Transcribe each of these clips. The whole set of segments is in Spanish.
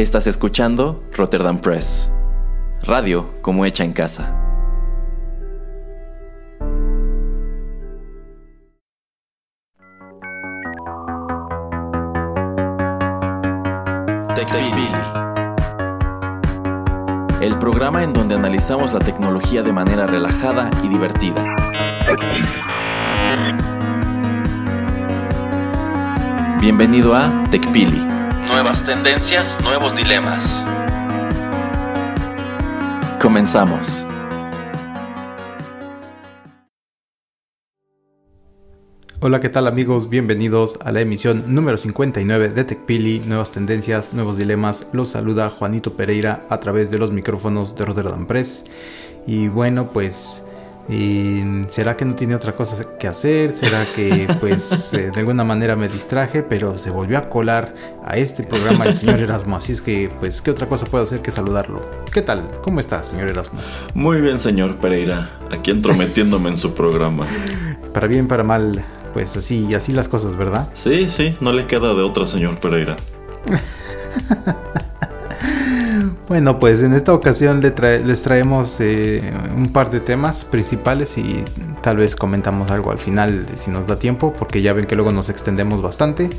Estás escuchando Rotterdam Press, radio como hecha en casa. El programa en donde analizamos la tecnología de manera relajada y divertida. Bienvenido a TechPili. Nuevas tendencias, nuevos dilemas. Comenzamos. Hola, ¿qué tal amigos? Bienvenidos a la emisión número 59 de TechPili, Nuevas Tendencias, Nuevos Dilemas. Los saluda Juanito Pereira a través de los micrófonos de Rotterdam Press. Y bueno, pues y ¿Será que no tiene otra cosa que hacer? ¿Será que pues eh, de alguna manera me distraje? Pero se volvió a colar a este programa el señor Erasmo. Así es que pues ¿qué otra cosa puedo hacer que saludarlo? ¿Qué tal? ¿Cómo está, señor Erasmo? Muy bien, señor Pereira. Aquí entrometiéndome en su programa. Para bien, para mal, pues así, así las cosas, ¿verdad? Sí, sí, no le queda de otra, señor Pereira. Bueno, pues en esta ocasión les traemos eh, un par de temas principales y tal vez comentamos algo al final si nos da tiempo, porque ya ven que luego nos extendemos bastante.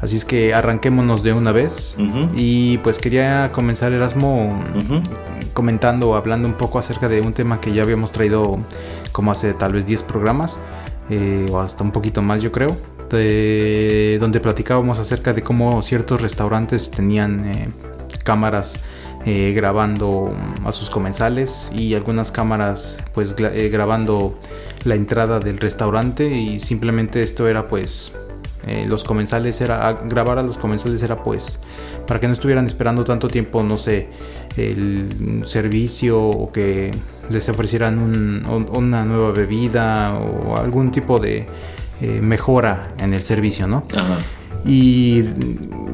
Así es que arranquémonos de una vez. Y pues quería comenzar Erasmo comentando, hablando un poco acerca de un tema que ya habíamos traído como hace tal vez 10 programas, eh, o hasta un poquito más yo creo. donde platicábamos acerca de cómo ciertos restaurantes tenían eh, cámaras eh, grabando a sus comensales y algunas cámaras pues eh, grabando la entrada del restaurante y simplemente esto era pues eh, los comensales era grabar a los comensales era pues para que no estuvieran esperando tanto tiempo no sé el servicio o que les ofrecieran una nueva bebida o algún tipo de mejora en el servicio no y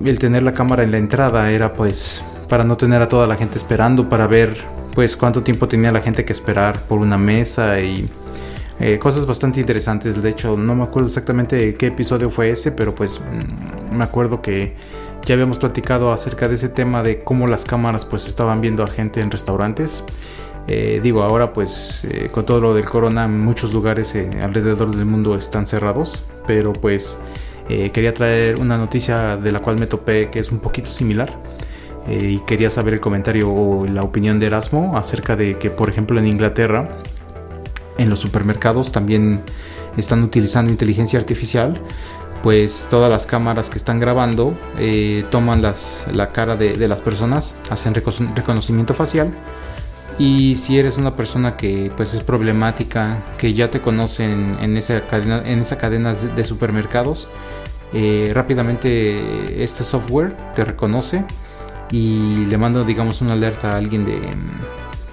el tener la cámara en la entrada era pues para no tener a toda la gente esperando, para ver pues cuánto tiempo tenía la gente que esperar por una mesa y eh, cosas bastante interesantes. De hecho, no me acuerdo exactamente qué episodio fue ese, pero pues mm, me acuerdo que ya habíamos platicado acerca de ese tema de cómo las cámaras pues estaban viendo a gente en restaurantes. Eh, digo, ahora pues eh, con todo lo del corona muchos lugares alrededor del mundo están cerrados, pero pues quería traer una noticia de la cual me topé que es un poquito similar eh, y quería saber el comentario o la opinión de Erasmo acerca de que, por ejemplo, en Inglaterra, en los supermercados también están utilizando inteligencia artificial. Pues todas las cámaras que están grabando eh, toman las, la cara de, las personas, hacen reconocimiento facial y si eres una persona que pues es problemática, que ya te conocen en esa cadena, en esa cadena de supermercados, eh, rápidamente este software te reconoce y le mando digamos una alerta a alguien de,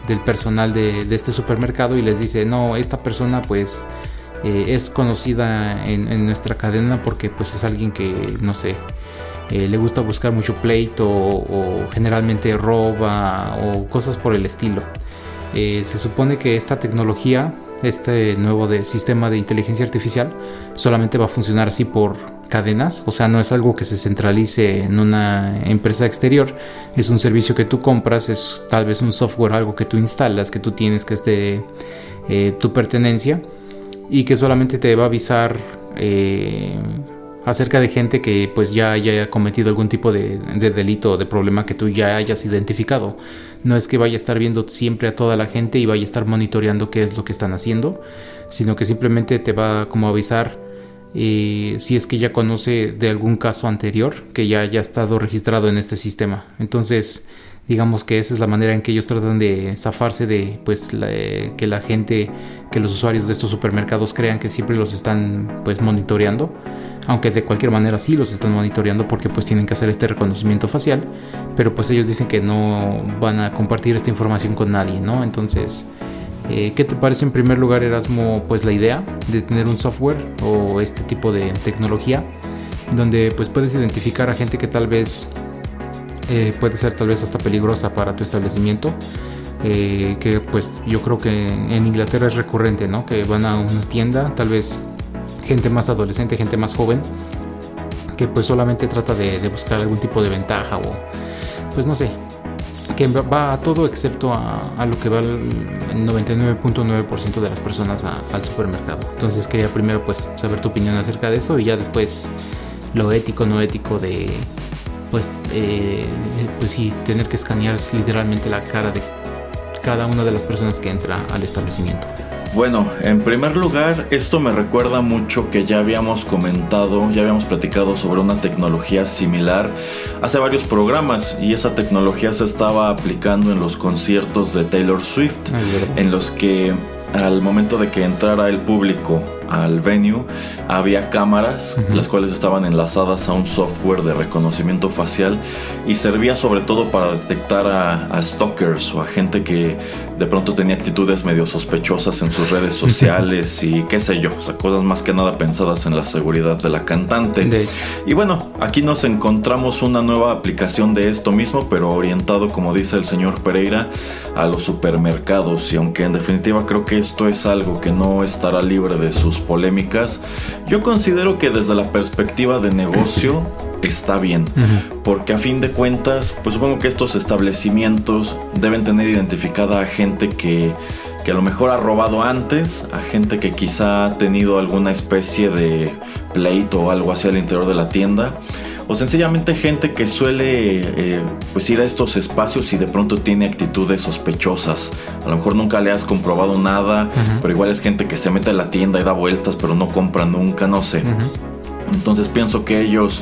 del personal de, este supermercado y les dice no esta persona pues eh, es conocida en, nuestra cadena porque pues es alguien que no sé eh, le gusta buscar mucho pleito o, generalmente roba o cosas por el estilo eh, se supone que esta tecnología este nuevo sistema de inteligencia artificial solamente va a funcionar así por cadenas, o sea, no es algo que se centralice en una empresa exterior, es un servicio que tú compras, es tal vez un software, algo que tú instalas, que tú tienes que es eh, tu pertenencia y que solamente te va a avisar eh, acerca de gente que pues ya haya cometido algún tipo de, de, delito o de problema que tú ya hayas identificado. No es que vaya a estar viendo siempre a toda la gente y vaya a estar monitoreando qué es lo que están haciendo, sino que simplemente te va como a avisar eh, si es que ya conoce de algún caso anterior que ya haya estado registrado en este sistema. Entonces, digamos que esa es la manera en que ellos tratan de zafarse de pues que la gente, que los usuarios de estos supermercados crean que siempre los están pues monitoreando, aunque de cualquier manera sí los están monitoreando porque pues tienen que hacer este reconocimiento facial, pero pues ellos dicen que no van a compartir esta información con nadie, ¿no? Entonces, eh, ¿Qué te parece en primer lugar, Erasmo, pues la idea de tener un software o este tipo de tecnología donde pues puedes identificar a gente que tal vez eh, puede ser tal vez hasta peligrosa para tu establecimiento? Eh, que pues yo creo que en Inglaterra es recurrente, ¿no? Que van a una tienda, tal vez gente más adolescente, gente más joven, que pues solamente trata de, buscar algún tipo de ventaja o pues no sé, que va a todo excepto a, lo que va el 99.9% de las personas al supermercado. Entonces quería primero pues saber tu opinión acerca de eso y ya después lo ético, no ético de pues, eh, pues sí, tener que escanear literalmente la cara de cada una de las personas que entra al establecimiento. Bueno, en primer lugar, esto me recuerda mucho que ya habíamos comentado, ya habíamos platicado sobre una tecnología similar hace varios programas y esa tecnología se estaba aplicando en los conciertos de Taylor Swift, en los que al momento de que entrara el público al venue había cámaras las cuales estaban enlazadas a un software de reconocimiento facial y servía sobre todo para detectar a, stalkers o a gente que de pronto tenía actitudes medio sospechosas en sus redes sociales y qué sé yo, o sea, cosas más que nada pensadas en la seguridad de la cantante. y bueno, aquí nos encontramos una nueva aplicación de esto mismo, pero orientado, como dice el señor Pereira, a los supermercados y aunque en definitiva creo que esto es algo que no estará libre de sus polémicas, yo considero que desde la perspectiva de negocio está bien, porque a fin de cuentas, pues supongo que estos establecimientos deben tener identificada a gente que, que a lo mejor ha robado antes, a gente que quizá ha tenido alguna especie de pleito o algo así al interior de la tienda o sencillamente gente que suele eh, pues ir a estos espacios y de pronto tiene actitudes sospechosas. A lo mejor nunca le has comprobado nada, pero igual es gente que se mete a la tienda y da vueltas pero no compra nunca, no sé. Entonces pienso que ellos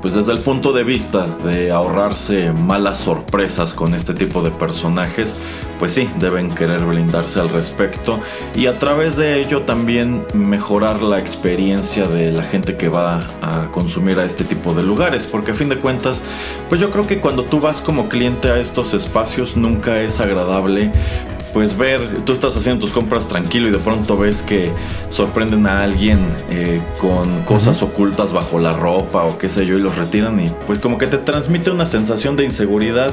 pues desde el punto de vista de ahorrarse malas sorpresas con este tipo de personajes, pues sí, deben querer blindarse al respecto y a través de ello también mejorar la experiencia de la gente que va a consumir a este tipo de lugares, porque a fin de cuentas, pues yo creo que cuando tú vas como cliente a estos espacios nunca es agradable pues ver, tú estás haciendo tus compras tranquilo y de pronto ves que sorprenden a alguien eh, con cosas ocultas bajo la ropa o qué sé yo y los retiran y pues como que te transmite una sensación de inseguridad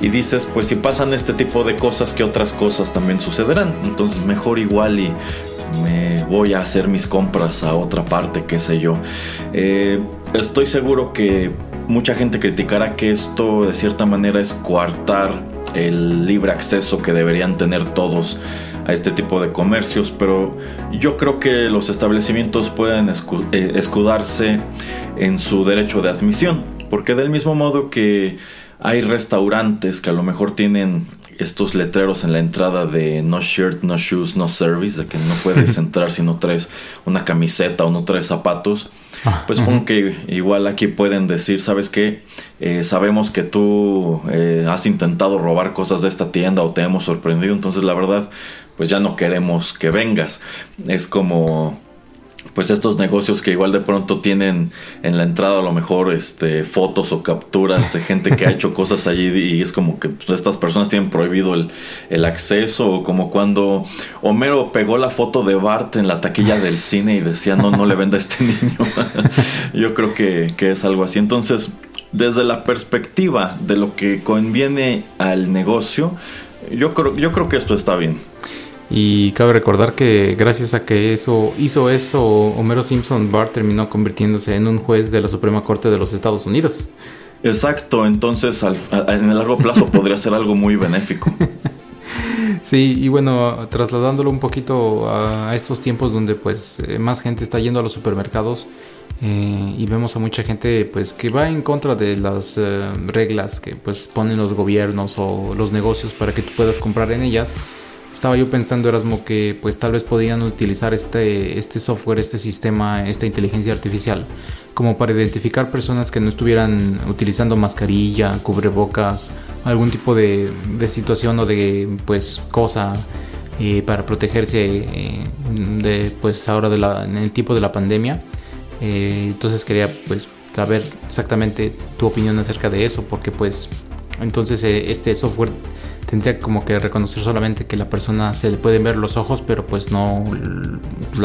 y dices pues si pasan este tipo de cosas que otras cosas también sucederán. Entonces mejor igual y me voy a hacer mis compras a otra parte, qué sé yo. Eh, estoy seguro que mucha gente criticará que esto de cierta manera es coartar el libre acceso que deberían tener todos a este tipo de comercios, pero yo creo que los establecimientos pueden eh, escudarse en su derecho de admisión, porque del mismo modo que hay restaurantes que a lo mejor tienen estos letreros en la entrada de no shirt, no shoes, no service, de que no puedes entrar si no traes una camiseta o no traes zapatos. Ah, pues supongo que igual aquí pueden decir, ¿sabes qué? Eh, sabemos que tú eh, has intentado robar cosas de esta tienda o te hemos sorprendido, entonces la verdad, pues ya no queremos que vengas. Es como pues estos negocios que igual de pronto tienen en la entrada a lo mejor este fotos o capturas de gente que ha hecho cosas allí y es como que pues, estas personas tienen prohibido el, acceso o como cuando Homero pegó la foto de Bart en la taquilla del cine y decía no, no le venda a este niño. Yo creo que, que es algo así. Entonces, desde la perspectiva de lo que conviene al negocio, yo creo, yo creo que esto está bien. Y cabe recordar que gracias a que eso hizo eso, Homero Simpson Bar terminó convirtiéndose en un juez de la Suprema Corte de los Estados Unidos. Exacto, entonces en el largo plazo podría ser algo muy benéfico. Sí, y bueno, trasladándolo un poquito a, estos tiempos donde pues eh, más gente está yendo a los supermercados eh, y vemos a mucha gente pues que va en contra de las eh, reglas que pues ponen los gobiernos o los negocios para que tú puedas comprar en ellas estaba yo pensando, Erasmo, que pues tal vez podían utilizar este, este software, este sistema, esta inteligencia artificial, como para identificar personas que no estuvieran utilizando mascarilla, cubrebocas, algún tipo de, situación o de pues cosa eh, para protegerse eh, pues ahora de en el tipo de la pandemia. Eh, entonces quería pues saber exactamente tu opinión acerca de eso, porque pues entonces este software tendría como que reconocer solamente que la persona se le pueden ver los ojos, pero pues no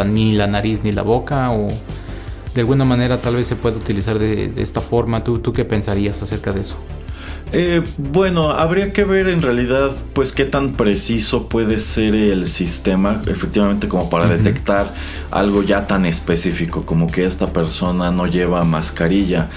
ni la nariz ni la boca o de alguna manera tal vez se puede utilizar de, esta forma. ¿Tú, ¿Tú qué pensarías acerca de eso? Eh, bueno, habría que ver en realidad pues qué tan preciso puede ser el sistema efectivamente como para detectar algo ya tan específico como que esta persona no lleva mascarilla.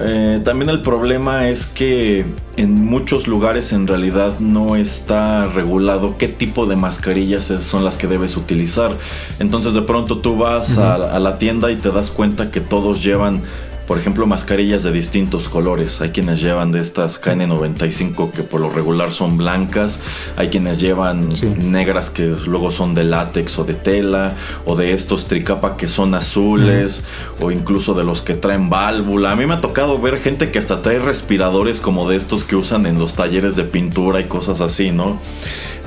Eh, también el problema es que en muchos lugares en realidad no está regulado qué tipo de mascarillas son las que debes utilizar. Entonces de pronto tú vas a la tienda y te das cuenta que todos llevan por ejemplo, mascarillas de distintos colores. Hay quienes llevan de estas KN95 que por lo regular son blancas. Hay quienes llevan negras que luego son de látex o de tela. O de estos tricapa que son azules. O incluso de los que traen válvula. A mí me ha tocado ver gente que hasta trae respiradores como de estos que usan en los talleres de pintura y cosas así, ¿no?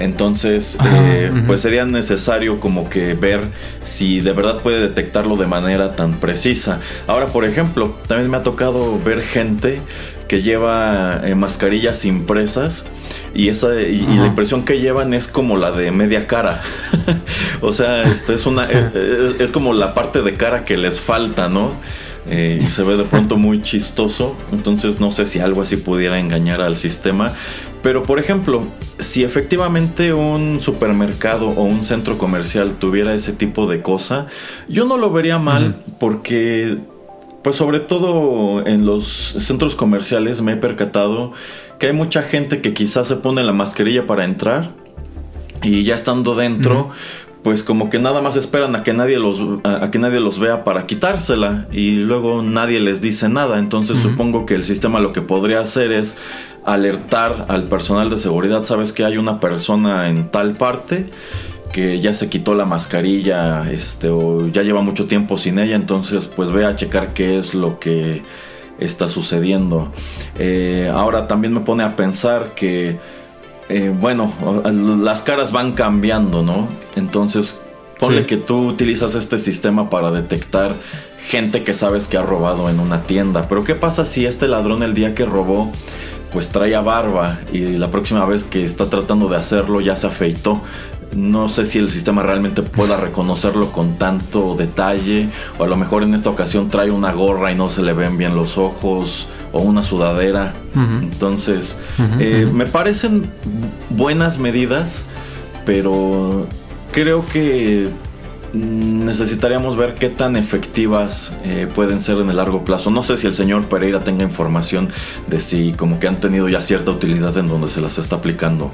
Entonces, eh, pues sería necesario como que ver si de verdad puede detectarlo de manera tan precisa. Ahora, por ejemplo, también me ha tocado ver gente que lleva eh, mascarillas impresas y esa y, la impresión que llevan es como la de media cara. o sea, este es una es, como la parte de cara que les falta, ¿no? Eh, y se ve de pronto muy chistoso. Entonces no sé si algo así pudiera engañar al sistema. Pero por ejemplo, si efectivamente un supermercado o un centro comercial tuviera ese tipo de cosa, yo no lo vería mal porque, pues sobre todo en los centros comerciales me he percatado que hay mucha gente que quizás se pone la mascarilla para entrar y ya estando dentro, pues como que nada más esperan a que nadie los a, que nadie los vea para quitársela y luego nadie les dice nada. Entonces supongo que el sistema lo que podría hacer es alertar al personal de seguridad. Sabes que hay una persona en tal parte que ya se quitó la mascarilla este o ya lleva mucho tiempo sin ella entonces pues ve a checar qué es lo que está sucediendo. Eh, ahora también me pone a pensar que eh, bueno, las caras van cambiando, ¿no? Entonces, ponle que tú utilizas este sistema para detectar gente que sabes que ha robado en una tienda. Pero ¿qué pasa si este ladrón el día que robó pues traía barba y la próxima vez que está tratando de hacerlo ya se afeitó? No sé si el sistema realmente pueda reconocerlo con tanto detalle o a lo mejor en esta ocasión trae una gorra y no se le ven bien los ojos o una sudadera. Entonces, eh, me parecen buenas medidas, pero creo que necesitaríamos ver qué tan efectivas eh, pueden ser en el largo plazo. No sé si el señor Pereira tenga información de si como que han tenido ya cierta utilidad en donde se las está aplicando.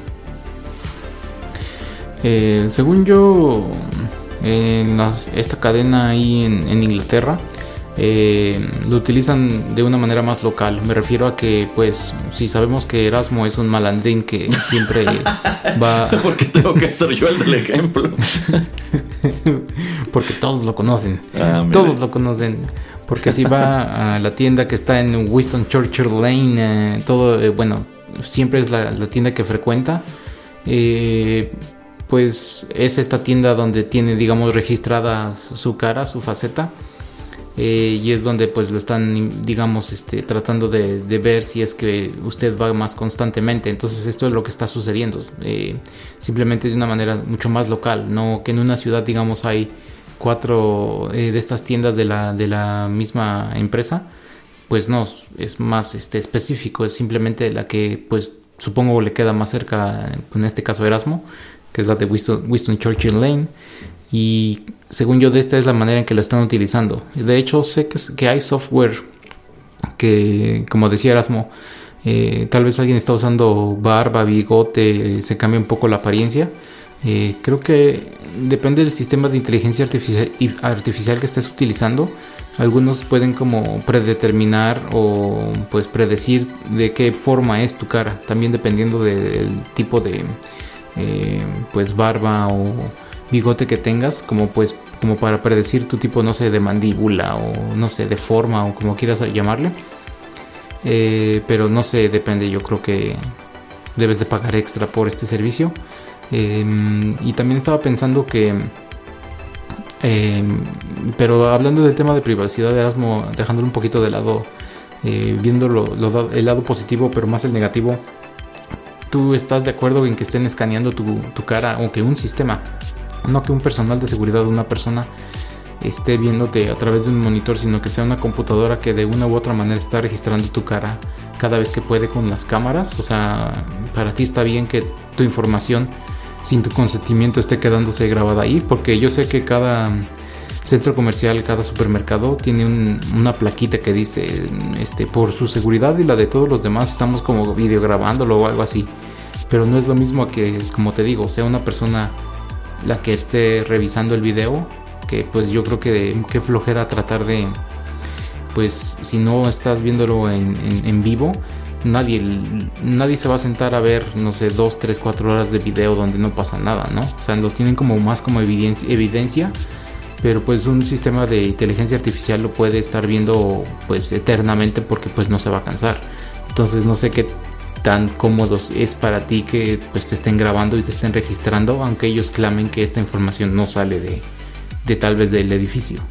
Eh, según yo, en esta cadena ahí en Inglaterra, eh, lo utilizan de una manera más local. Me refiero a que, pues, si sabemos que Erasmo es un malandrín que siempre va. Porque tengo que ser yo el del ejemplo. Porque todos lo conocen. Ah, todos lo conocen. Porque si va a la tienda que está en Winston Churchill Lane, eh, todo, eh, bueno, siempre es la, tienda que frecuenta. Pues es esta tienda donde tiene, digamos, registrada su cara, su faceta. Eh, y es donde pues lo están digamos este, tratando de, ver si es que usted va más constantemente entonces esto es lo que está sucediendo eh, simplemente de una manera mucho más local no que en una ciudad digamos hay cuatro eh, de estas tiendas de la, de la misma empresa pues no es más este, específico es simplemente la que pues supongo le queda más cerca en este caso Erasmo que es la de Winston Churchill Lane y según yo de esta es la manera en que lo están utilizando. De hecho sé que, hay software que, como decía Erasmo, eh, tal vez alguien está usando barba, bigote, se cambia un poco la apariencia. Eh, creo que depende del sistema de inteligencia artificial, artificial que estés utilizando. Algunos pueden como predeterminar o pues predecir de qué forma es tu cara, también dependiendo del tipo de eh, pues barba o bigote que tengas, como pues como para predecir tu tipo, no sé, de mandíbula o no sé, de forma o como quieras llamarle. Eh, pero no sé, depende, yo creo que debes de pagar extra por este servicio. Em, y también estaba pensando que... Em, pero hablando del tema de privacidad de Erasmo, dejándolo un poquito de lado, eh, viendo el lado positivo, pero más el negativo, ¿tú estás de acuerdo en que estén escaneando tu, cara o que un sistema no que un personal de seguridad de una persona esté viéndote a través de un monitor, sino que sea una computadora que de una u otra manera está registrando tu cara cada vez que puede con las cámaras. O sea, para ti está bien que tu información sin tu consentimiento esté quedándose grabada ahí, porque yo sé que cada centro comercial, cada supermercado tiene una plaquita que dice, este, por su seguridad y la de todos los demás, estamos como videograbándolo o algo así. Pero no es lo mismo que, como te digo, sea una persona la que esté revisando el video, que pues yo creo que qué flojera tratar de, pues si no estás viéndolo en, vivo, nadie, nadie se va a sentar a ver, no sé, dos, tres, cuatro horas de video donde no pasa nada, ¿no? O sea, lo tienen como más como evidencia pero pues un sistema de inteligencia artificial lo puede estar viendo pues eternamente porque pues no se va a cansar. Entonces no sé qué tan cómodos es para ti que pues te estén grabando y te estén registrando, aunque ellos clamen que esta información no sale de, de tal vez del edificio.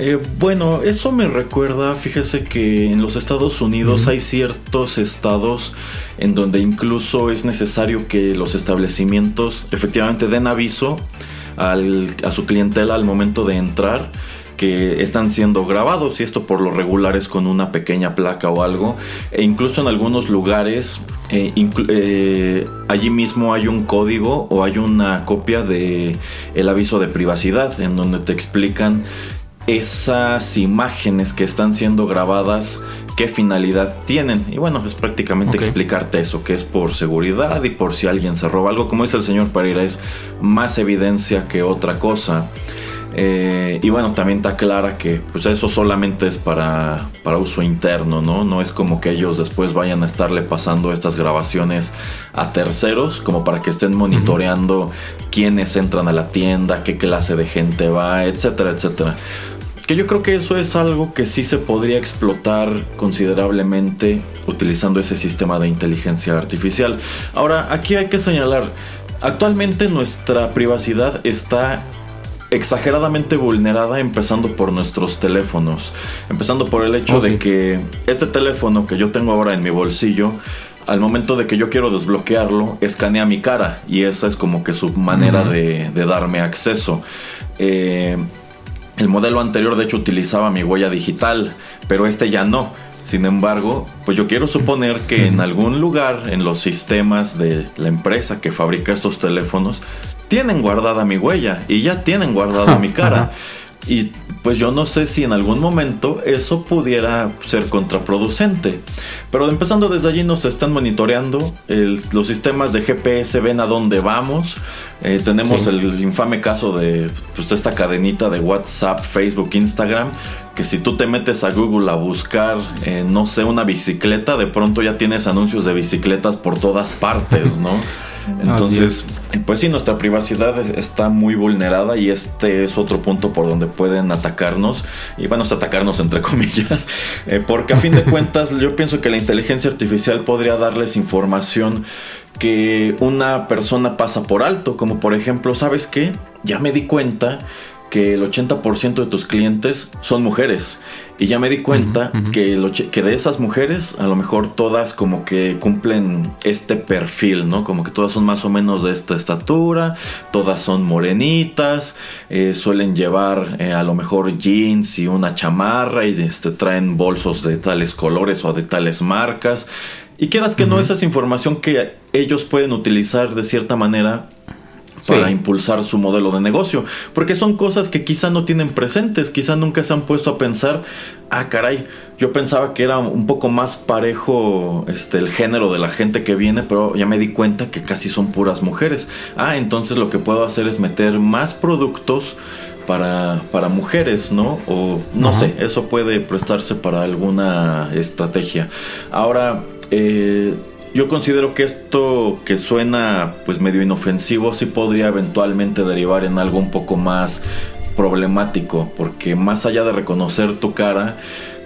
Eh, bueno, eso me recuerda, fíjese que en los Estados Unidos hay ciertos estados en donde incluso es necesario que los establecimientos efectivamente den aviso a su clientela al momento de entrar que están siendo grabados y esto por lo regular es con una pequeña placa o algo. E incluso en algunos lugares eh, eh, allí mismo hay un código o hay una copia de el aviso de privacidad en donde te explican esas imágenes que están siendo grabadas, qué finalidad tienen. Y bueno, es prácticamente explicarte eso, que es por seguridad y por si alguien se roba algo. Como dice el señor Pereira, es más evidencia que otra cosa. Eh, y bueno, también está clara que pues eso solamente es para, para uso interno, ¿no? No es como que ellos después vayan a estarle pasando estas grabaciones a terceros, como para que estén monitoreando quiénes entran a la tienda, qué clase de gente va, etcétera, etcétera. Que yo creo que eso es algo que sí se podría explotar considerablemente utilizando ese sistema de inteligencia artificial. Ahora, aquí hay que señalar, actualmente nuestra privacidad está exageradamente vulnerada empezando por nuestros teléfonos. Empezando por el hecho oh, de que este teléfono que yo tengo ahora en mi bolsillo, al momento de que yo quiero desbloquearlo, escanea mi cara y esa es como que su manera de, de, darme acceso. Eh, el modelo anterior de hecho utilizaba mi huella digital, pero este ya no. Sin embargo, pues yo quiero suponer que en algún lugar en los sistemas de la empresa que fabrica estos teléfonos tienen guardada mi huella y ya tienen guardada mi cara. Y pues yo no sé si en algún momento eso pudiera ser contraproducente. Pero empezando desde allí nos están monitoreando. los sistemas de GPS ven a dónde vamos. Eh, tenemos el infame caso de pues, esta cadenita de WhatsApp, Facebook, Instagram. Que si tú te metes a Google a buscar, eh, no sé, una bicicleta, de pronto ya tienes anuncios de bicicletas por todas partes, ¿no? Entonces, pues sí, nuestra privacidad está muy vulnerada y este es otro punto por donde pueden atacarnos, y bueno, atacarnos entre comillas, eh, porque a fin de cuentas yo pienso que la inteligencia artificial podría darles información que una persona pasa por alto, como por ejemplo, ¿sabes qué? Ya me di cuenta que el 80% de tus clientes son mujeres. Y ya me di cuenta que, que de esas mujeres, a lo mejor todas como que cumplen este perfil, ¿no? Como que todas son más o menos de esta estatura, todas son morenitas, eh, suelen llevar eh, a lo mejor jeans y una chamarra y este, traen bolsos de tales colores o de tales marcas. Y quieras que no, esa es información que ellos pueden utilizar de cierta manera para impulsar su modelo de negocio. Porque son cosas que quizá no tienen presentes, quizá nunca se han puesto a pensar, ah, caray, yo pensaba que era un poco más parejo este, el género de la gente que viene, pero ya me di cuenta que casi son puras mujeres. Ah, entonces lo que puedo hacer es meter más productos. Para, para mujeres, ¿no? O no sé, eso puede prestarse para alguna estrategia. Ahora, eh, yo considero que esto que suena pues medio inofensivo sí podría eventualmente derivar en algo un poco más problemático, porque más allá de reconocer tu cara,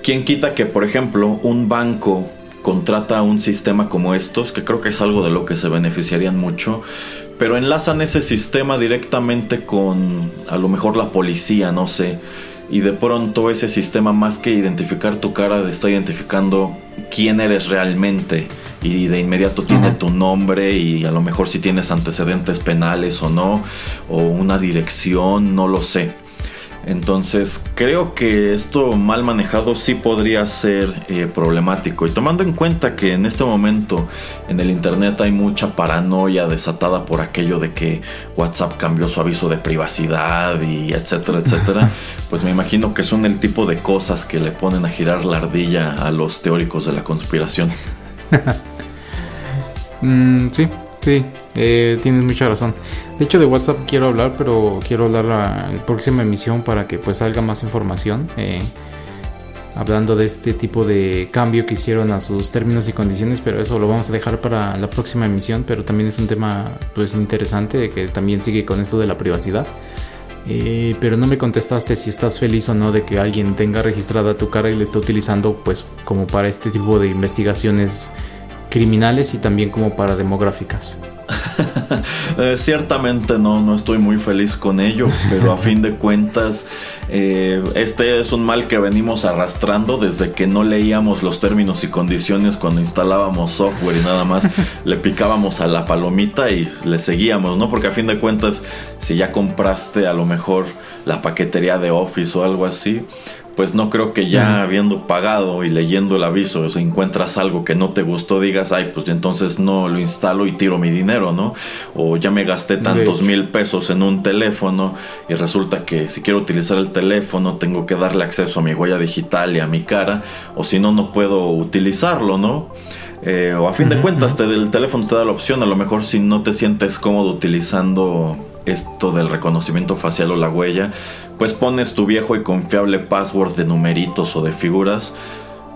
¿quién quita que por ejemplo un banco contrata un sistema como estos, que creo que es algo de lo que se beneficiarían mucho, pero enlazan ese sistema directamente con a lo mejor la policía, no sé, y de pronto ese sistema más que identificar tu cara está identificando quién eres realmente y de inmediato tiene tu nombre y a lo mejor si tienes antecedentes penales o no, o una dirección, no lo sé. Entonces creo que esto mal manejado sí podría ser eh, problemático. Y tomando en cuenta que en este momento en el Internet hay mucha paranoia desatada por aquello de que WhatsApp cambió su aviso de privacidad y etcétera, etcétera, pues me imagino que son el tipo de cosas que le ponen a girar la ardilla a los teóricos de la conspiración. Mm, sí, sí, eh, tienes mucha razón. De hecho, de WhatsApp quiero hablar, pero quiero hablar a la próxima emisión para que pues salga más información. Eh, hablando de este tipo de cambio que hicieron a sus términos y condiciones, pero eso lo vamos a dejar para la próxima emisión, pero también es un tema pues interesante que también sigue con esto de la privacidad. Eh, pero no me contestaste si estás feliz o no de que alguien tenga registrada tu cara y la esté utilizando pues como para este tipo de investigaciones criminales y también como para demográficas. Eh, ciertamente no, no estoy muy feliz con ello, pero a fin de cuentas eh, este es un mal que venimos arrastrando desde que no leíamos los términos y condiciones cuando instalábamos software y nada más le picábamos a la palomita y le seguíamos, ¿no? Porque a fin de cuentas si ya compraste a lo mejor la paquetería de Office o algo así, pues no creo que ya habiendo pagado y leyendo el aviso, si encuentras algo que no te gustó, digas, ay, pues entonces no lo instalo y tiro mi dinero, ¿no? O ya me gasté tantos mil pesos en un teléfono y resulta que si quiero utilizar el teléfono tengo que darle acceso a mi huella digital y a mi cara, o si no, no puedo utilizarlo, ¿no? Eh, o a fin de cuentas, te, el teléfono te da la opción, a lo mejor si no te sientes cómodo utilizando esto del reconocimiento facial o la huella, pues pones tu viejo y confiable password de numeritos o de figuras,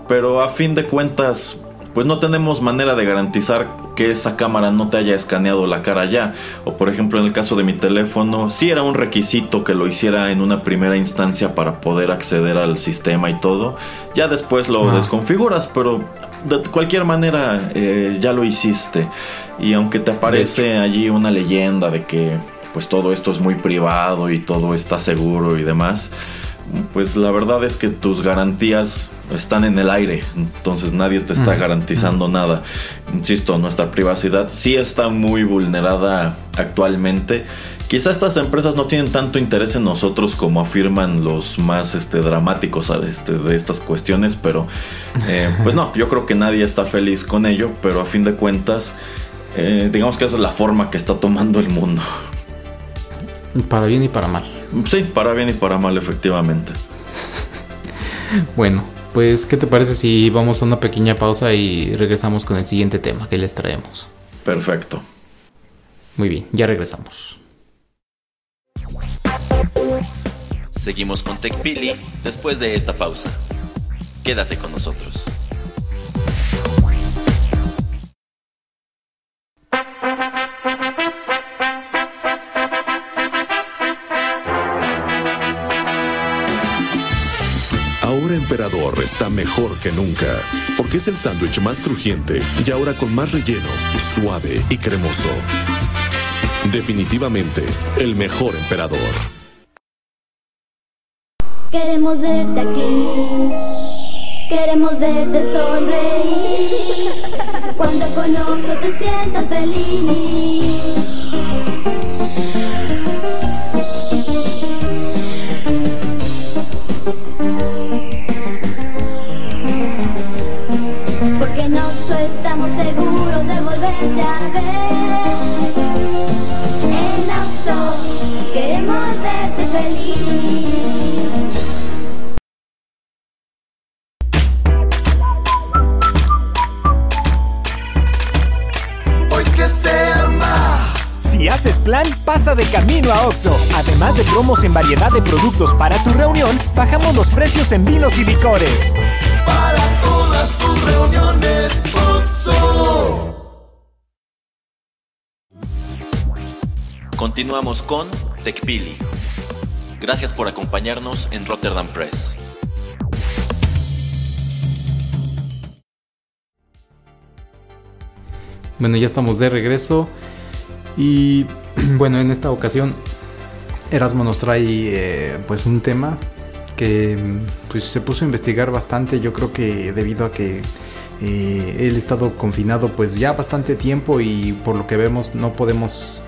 pero a fin de cuentas, pues no tenemos manera de garantizar que esa cámara no te haya escaneado la cara ya. O por ejemplo en el caso de mi teléfono, sí era un requisito que lo hiciera en una primera instancia para poder acceder al sistema y todo. Ya después lo desconfiguras, pero de cualquier manera eh, ya lo hiciste. Y aunque te aparece allí una leyenda de que pues todo esto es muy privado y todo está seguro y demás, pues la verdad es que tus garantías están en el aire, entonces nadie te está garantizando nada. Insisto, nuestra privacidad sí está muy vulnerada actualmente. Quizá estas empresas no tienen tanto interés en nosotros como afirman los más este, dramáticos este, de estas cuestiones, pero eh, pues no, yo creo que nadie está feliz con ello, pero a fin de cuentas, eh, digamos que esa es la forma que está tomando el mundo. Para bien y para mal. Sí, para bien y para mal, efectivamente. bueno, pues, ¿qué te parece si vamos a una pequeña pausa y regresamos con el siguiente tema que les traemos? Perfecto. Muy bien, ya regresamos. Seguimos con TechPili después de esta pausa. Quédate con nosotros. Emperador está mejor que nunca, porque es el sándwich más crujiente y ahora con más relleno, suave y cremoso. Definitivamente, el mejor emperador. Queremos verte aquí, queremos verte sonreír, cuando con nosotros te sientas feliz. Pasa de camino a Oxo. Además de promos en variedad de productos para tu reunión, bajamos los precios en vinos y licores. Para todas tus reuniones, Oxo. Continuamos con TechPili. Gracias por acompañarnos en Rotterdam Press. Bueno, ya estamos de regreso. Y bueno, en esta ocasión Erasmo nos trae eh, pues un tema que pues, se puso a investigar bastante. Yo creo que debido a que eh, él ha estado confinado pues ya bastante tiempo y por lo que vemos no podemos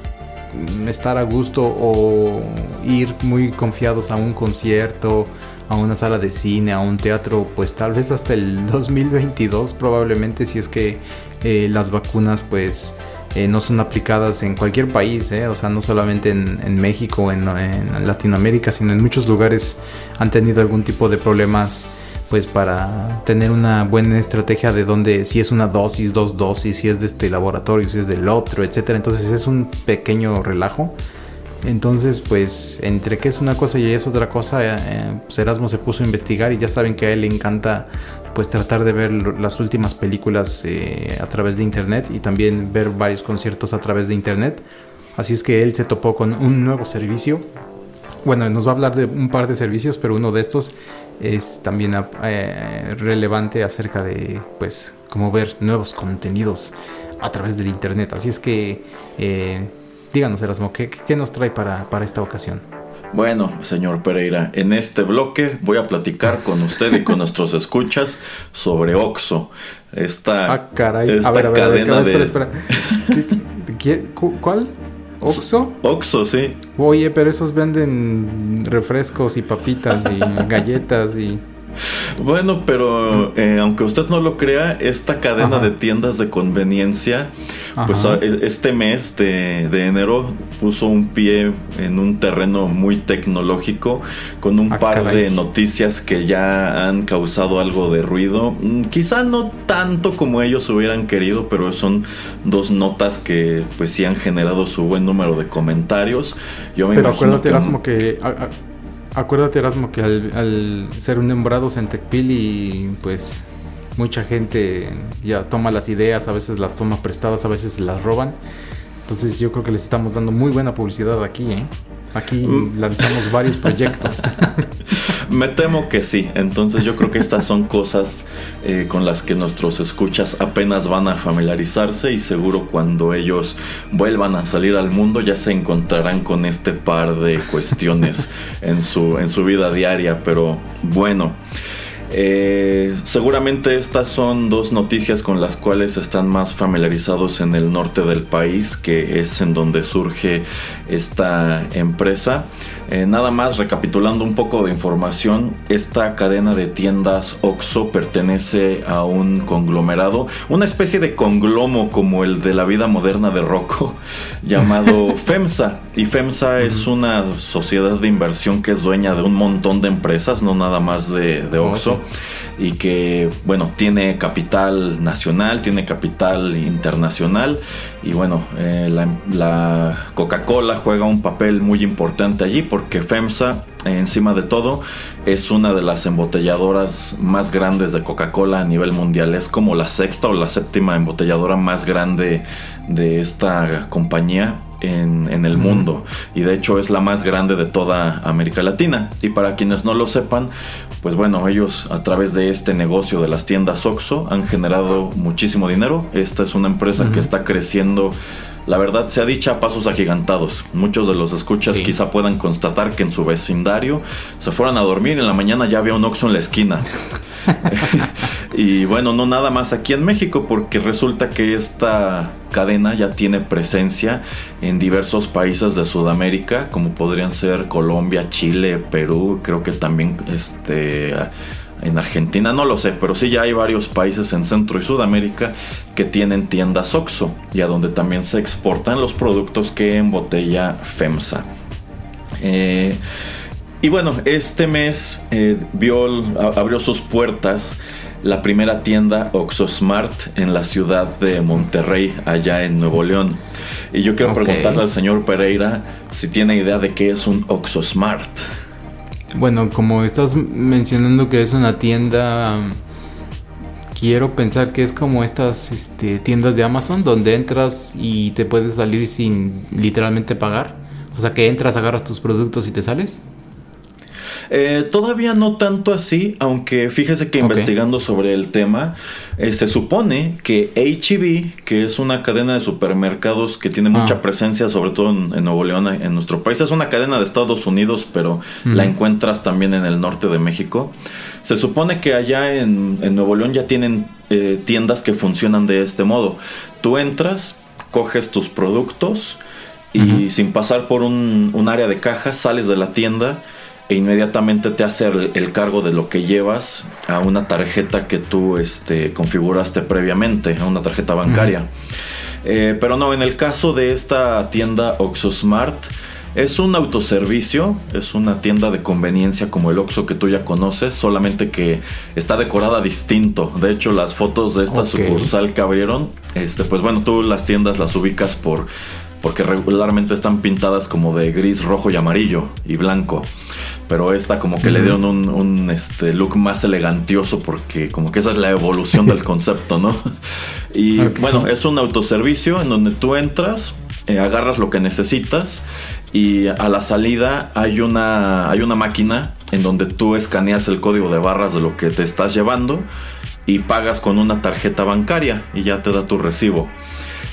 estar a gusto o ir muy confiados a un concierto, a una sala de cine, a un teatro, pues tal vez hasta el 2022 probablemente si es que eh, las vacunas pues eh, no son aplicadas en cualquier país, eh, o sea, no solamente en, México en, en, Latinoamérica, sino en muchos lugares han tenido algún tipo de problemas pues para tener una buena estrategia de dónde, si es una dosis, dos dosis, si es de este laboratorio, si es del otro, etcétera. Entonces es un pequeño relajo. Entonces, pues, entre que es una cosa y es otra cosa, eh, pues Erasmo se puso a investigar y ya saben que a él le encanta pues tratar de ver las últimas películas eh, a través de internet y también ver varios conciertos a través de internet. Así es que él se topó con un nuevo servicio. Bueno, nos va a hablar de un par de servicios, pero uno de estos es también eh, relevante acerca de pues cómo ver nuevos contenidos a través del internet. Así es que eh, díganos Erasmo, ¿qué, ¿qué, nos trae para, para esta ocasión? Bueno, señor Pereira, en este bloque voy a platicar con usted y con nuestros escuchas sobre Oxo. Esta, ah, caray. a ver, a ver, a ver, espera, espera. ¿Cuál? ¿Oxo? Oxo, sí. Oye, pero esos venden refrescos y papitas y galletas y... Bueno, pero eh, aunque usted no lo crea, esta cadena de tiendas de conveniencia, pues e, este mes de, enero puso un pie en un terreno muy tecnológico con un ah, par de noticias que ya han causado algo de ruido. Mm, quizá no tanto como ellos hubieran querido, pero son dos notas que pues sí han generado su buen número de comentarios. Yo me pero acuérdate, Erasmo, que... Acuérdate, Erasmo, que al, ser un nombrados en y pues mucha gente ya toma las ideas, a veces las toma prestadas, a veces las roban. Entonces yo creo que les estamos dando muy buena publicidad aquí, ¿eh? Aquí lanzamos varios proyectos. Me temo que sí. Entonces yo creo que estas son cosas eh, con las que nuestros escuchas apenas van a familiarizarse y seguro cuando ellos vuelvan a salir al mundo ya se encontrarán con este par de cuestiones en su, en su vida diaria. Pero bueno. Eh, seguramente estas son dos noticias con las cuales están más familiarizados en el norte del país, que es en donde surge esta empresa. Eh, nada más recapitulando un poco de información, esta cadena de tiendas OXO pertenece a un conglomerado, una especie de conglomo como el de la vida moderna de Rocco, llamado FEMSA. Y FEMSA es una sociedad de inversión que es dueña de un montón de empresas, no nada más de, de oh, OXO y que, bueno, tiene capital nacional, tiene capital internacional y bueno, eh, la, Coca-Cola juega un papel muy importante allí porque FEMSA, encima de todo, es una de las embotelladoras más grandes de Coca-Cola a nivel mundial. Es como la sexta o la séptima embotelladora más grande de esta compañía en, el mundo y de hecho es la más grande de toda América Latina. Y para quienes no lo sepan, pues bueno, ellos a través de este negocio de las tiendas OXO han generado muchísimo dinero. Esta es una empresa que está creciendo la verdad se ha dicho a pasos agigantados. Muchos de los escuchas quizá puedan constatar que en su vecindario se fueran a dormir y en la mañana ya había un Oxxo en la esquina. y bueno, no nada más aquí en México, porque resulta que esta cadena ya tiene presencia en diversos países de Sudamérica, como podrían ser Colombia, Chile, Perú, creo que también este en Argentina no lo sé, pero sí ya hay varios países en Centro y Sudamérica que tienen tiendas OXO y a donde también se exportan los productos que embotella FEMSA. Eh, y bueno, este mes eh, abrió sus puertas la primera tienda Smart en la ciudad de Monterrey, allá en Nuevo León. Y yo quiero preguntarle al señor Pereira si tiene idea de qué es un Smart. Bueno, como estás mencionando que es una tienda, quiero pensar que es como estas este, tiendas de Amazon donde entras y te puedes salir sin literalmente pagar. O sea, que entras, agarras tus productos y te sales. Eh, todavía no tanto así, aunque fíjese que investigando sobre el tema, eh, se supone que HEB, que es una cadena de supermercados que tiene mucha ah. presencia, sobre todo en, Nuevo León, en nuestro país, es una cadena de Estados Unidos, pero la encuentras también en el norte de México. Se supone que allá en, Nuevo León ya tienen eh, tiendas que funcionan de este modo. Tú entras, coges tus productos, y sin pasar por un, un área de caja sales de la tienda e inmediatamente te hace el, el cargo de lo que llevas a una tarjeta que tú este, configuraste previamente, a una tarjeta bancaria. Eh, pero no, en el caso de esta tienda OxoSmart, es un autoservicio, es una tienda de conveniencia como el Oxxo que tú ya conoces, solamente que está decorada distinto. De hecho, las fotos de esta sucursal que abrieron, este, pues bueno, tú las tiendas las ubicas por porque regularmente están pintadas como de gris, rojo y amarillo y blanco. Pero esta como que le dieron un, un, este, look más elegantioso porque como que esa es la evolución del concepto, ¿no? Y bueno, es un autoservicio en donde tú entras, eh, agarras lo que necesitas y a la salida hay una, hay una máquina en donde tú escaneas el código de barras de lo que te estás llevando y pagas con una tarjeta bancaria y ya te da tu recibo.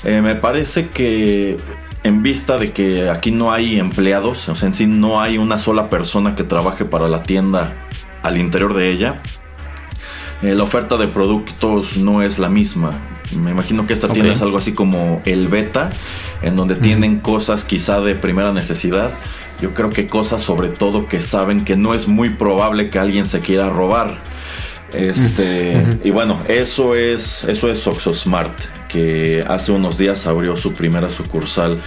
Eh, me parece que en vista de que aquí no hay empleados, o sea, en sí no hay una sola persona que trabaje para la tienda al interior de ella, eh, la oferta de productos no es la misma. Me imagino que esta tienda es algo así como el beta, en donde tienen cosas quizá de primera necesidad. Yo creo que cosas sobre todo que saben que no es muy probable que alguien se quiera robar. Este, y bueno, eso es eso es Oxosmart, hace unos días abrió su primera sucursal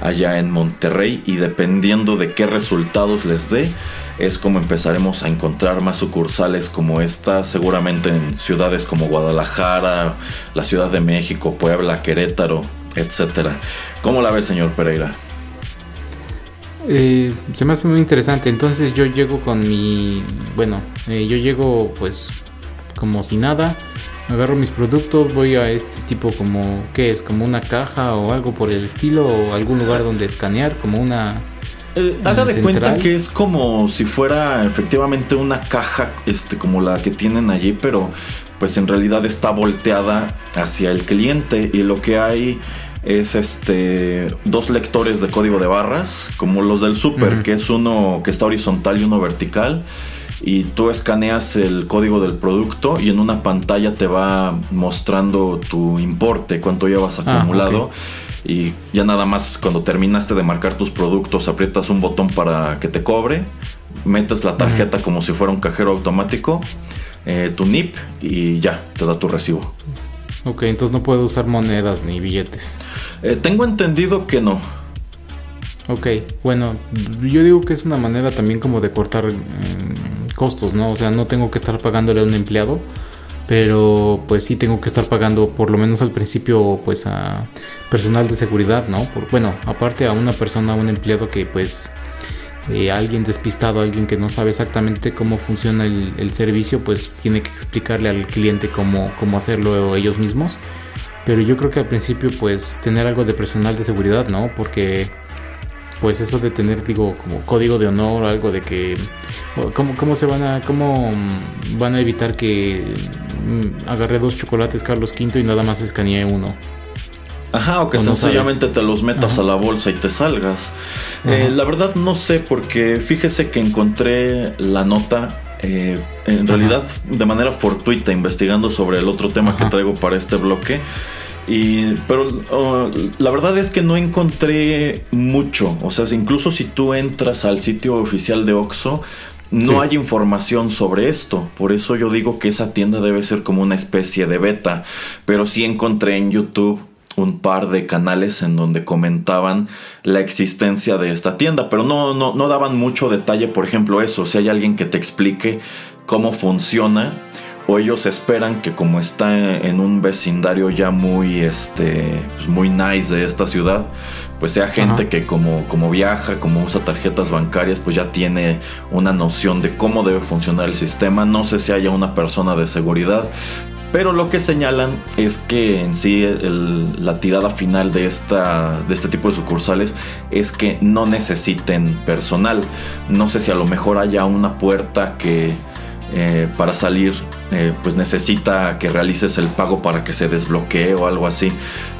allá en Monterrey y dependiendo de qué resultados les dé, es como empezaremos a encontrar más sucursales como esta, seguramente en ciudades como Guadalajara, la Ciudad de México, Puebla, Querétaro, etcétera. ¿Cómo la ve, señor Pereira? Eh, se me hace muy interesante. Entonces yo llego con mi. Bueno, eh, yo llego pues como si nada. Agarro mis productos, voy a este tipo como. ¿Qué es? Como una caja o algo por el estilo. O algún lugar donde escanear, como una. Eh, haga de Central. cuenta que es como si fuera efectivamente una caja, este, como la que tienen allí, pero pues en realidad está volteada hacia el cliente y lo que hay es este dos lectores de código de barras, como los del super, que es uno que está horizontal y uno vertical. Y tú escaneas el código del producto y en una pantalla te va mostrando tu importe, cuánto llevas Ah, acumulado. Y ya nada más cuando terminaste de marcar tus productos, aprietas un botón para que te cobre, metes la tarjeta como si fuera un cajero automático, eh, tu NIP y ya, te da tu recibo. Ok, entonces no puedo usar monedas ni billetes. Eh, tengo entendido que no. Ok, bueno, yo digo que es una manera también como de cortar mm, costos, ¿no? O sea, no tengo que estar pagándole a un empleado, pero pues sí tengo que estar pagando por lo menos al principio pues a personal de seguridad, ¿no? Por, bueno, aparte a una persona, a un empleado que pues eh, alguien despistado, alguien que no sabe exactamente cómo funciona el, el servicio, pues tiene que explicarle al cliente cómo, cómo hacerlo ellos mismos. Pero yo creo que al principio pues tener algo de personal de seguridad, ¿no? Porque pues eso de tener digo como código de honor algo de que o cómo, cómo se van a cómo mm, van a evitar que mm, agarré dos chocolates Carlos V y nada más escaneé uno Ajá, o que O sencillamente te los metas Ajá. a la bolsa y te salgas. Eh, la verdad no sé, porque fíjese que encontré la nota, eh, en realidad de manera fortuita, investigando sobre el otro tema que traigo para este bloque. Y, pero uh, la verdad es que no encontré mucho. O sea, incluso si tú entras al sitio oficial de Oxxo, no Sí. hay información sobre esto. Por eso yo digo que esa tienda debe ser como una especie de beta. Pero sí encontré en YouTube un par de canales en donde comentaban la existencia de esta tienda, pero no, no, no daban mucho detalle, por ejemplo, eso, si hay alguien que te explique cómo funciona, o ellos esperan que como está en un vecindario ya muy, este, pues muy nice de esta ciudad, pues sea gente Ajá. que como, como viaja, como usa tarjetas bancarias, pues ya tiene una noción de cómo debe funcionar el sistema. No sé si haya una persona de seguridad, pero lo que señalan es que en sí el- la tirada final de, esta, de este tipo de sucursales es que no necesiten personal. No sé si a lo mejor haya una puerta que eh, para salir eh, pues necesita que realices el pago para que se desbloquee o algo así.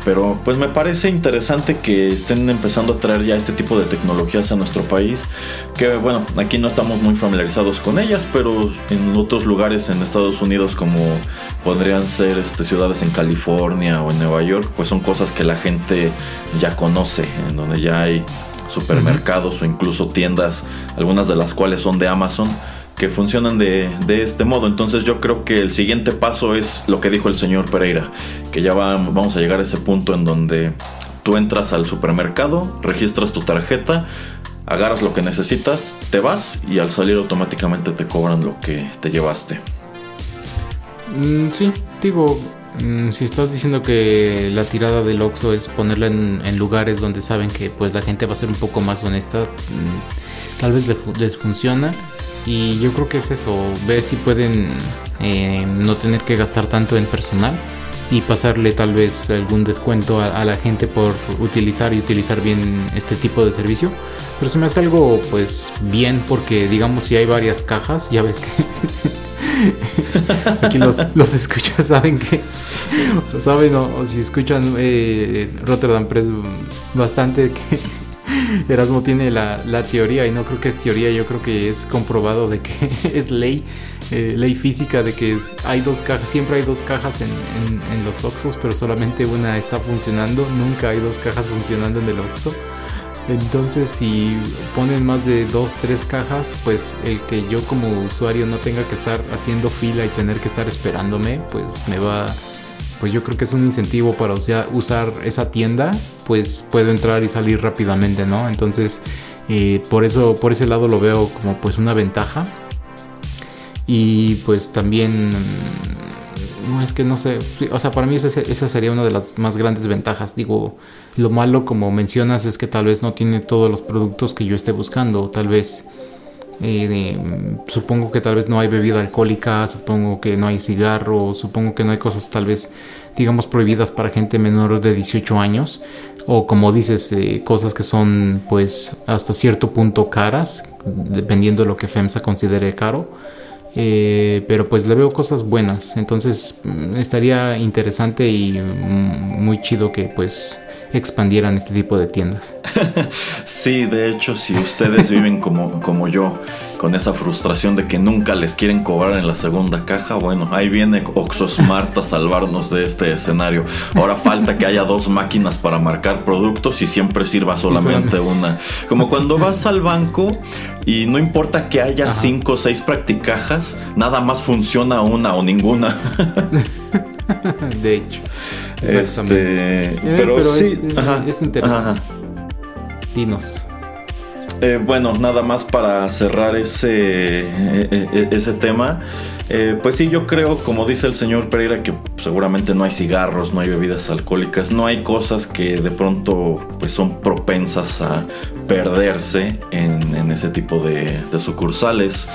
Pero pues me parece interesante que estén empezando a traer ya este tipo de tecnologías a nuestro país. Que bueno, aquí no estamos muy familiarizados con ellas, pero en otros lugares en Estados Unidos como podrían ser este, ciudades en California o en Nueva York, pues son cosas que la gente ya conoce, en donde ya hay supermercados o incluso tiendas, algunas de las cuales son de Amazon que funcionan de, este modo. Entonces yo creo que el siguiente paso es lo que dijo el señor Pereira, que ya vamos a llegar a ese punto en donde tú entras al supermercado, registras tu tarjeta, agarras lo que necesitas, te vas y al salir automáticamente te cobran lo que te llevaste. Mm, sí, digo, mm, si estás diciendo que la tirada del Oxxo es ponerla en, lugares donde saben que pues la gente va a ser un poco más honesta, mm, tal vez les funciona y yo creo que es eso, ver si pueden eh, no tener que gastar tanto en personal y pasarle tal vez algún descuento a, la gente por utilizar y utilizar bien este tipo de servicio. Pero se me hace algo pues bien porque digamos si hay varias cajas, ya ves que aquí los, los escuchas saben que saben o, si escuchan eh, Rotterdam Press bastante que Erasmo tiene la, teoría y no creo que es teoría, yo creo que es comprobado de que es ley, eh, ley física de que hay dos cajas, siempre hay dos cajas en, los Oxos, pero solamente una está funcionando, nunca hay dos cajas funcionando en el Oxo. Entonces si ponen más de dos, tres cajas, pues el que yo como usuario no tenga que estar haciendo fila y tener que estar esperándome, pues me va pues yo creo que es un incentivo para usar esa tienda, pues puedo entrar y salir rápidamente, ¿no? Entonces, eh, por eso, por ese lado lo veo como pues una ventaja. Y pues también, no es que no sé, o sea, para mí esa sería una de las más grandes ventajas. Digo, lo malo como mencionas es que tal vez no tiene todos los productos que yo esté buscando, tal vez eh, supongo que tal vez no hay bebida alcohólica, supongo que no hay cigarro, supongo que no hay cosas tal vez, digamos, prohibidas para gente menor de 18 años. O como dices, eh, cosas que son pues hasta cierto punto caras, dependiendo de lo que FEMSA considere caro. Eh, pero pues le veo cosas buenas, entonces mm, estaría interesante y mm, muy chido que pues expandieran este tipo de tiendas. sí, de hecho, si ustedes viven como, como yo, con esa frustración de que nunca les quieren cobrar en la segunda caja, bueno, ahí viene Oxosmart a salvarnos de este escenario. Ahora falta que haya dos máquinas para marcar productos y siempre sirva solamente una. Como cuando vas al banco y no importa que haya cinco o seis practicajas, nada más funciona una o ninguna. de hecho. Exactamente. Este, eh, pero, sí, es, interesante. Dinos. Eh, bueno, nada más para cerrar ese, eh, ese tema. Eh, pues sí, yo creo, como dice el señor Pereira, que seguramente no hay cigarros, no hay bebidas alcohólicas, no hay cosas que de pronto pues son propensas a perderse en, ese tipo de, sucursales.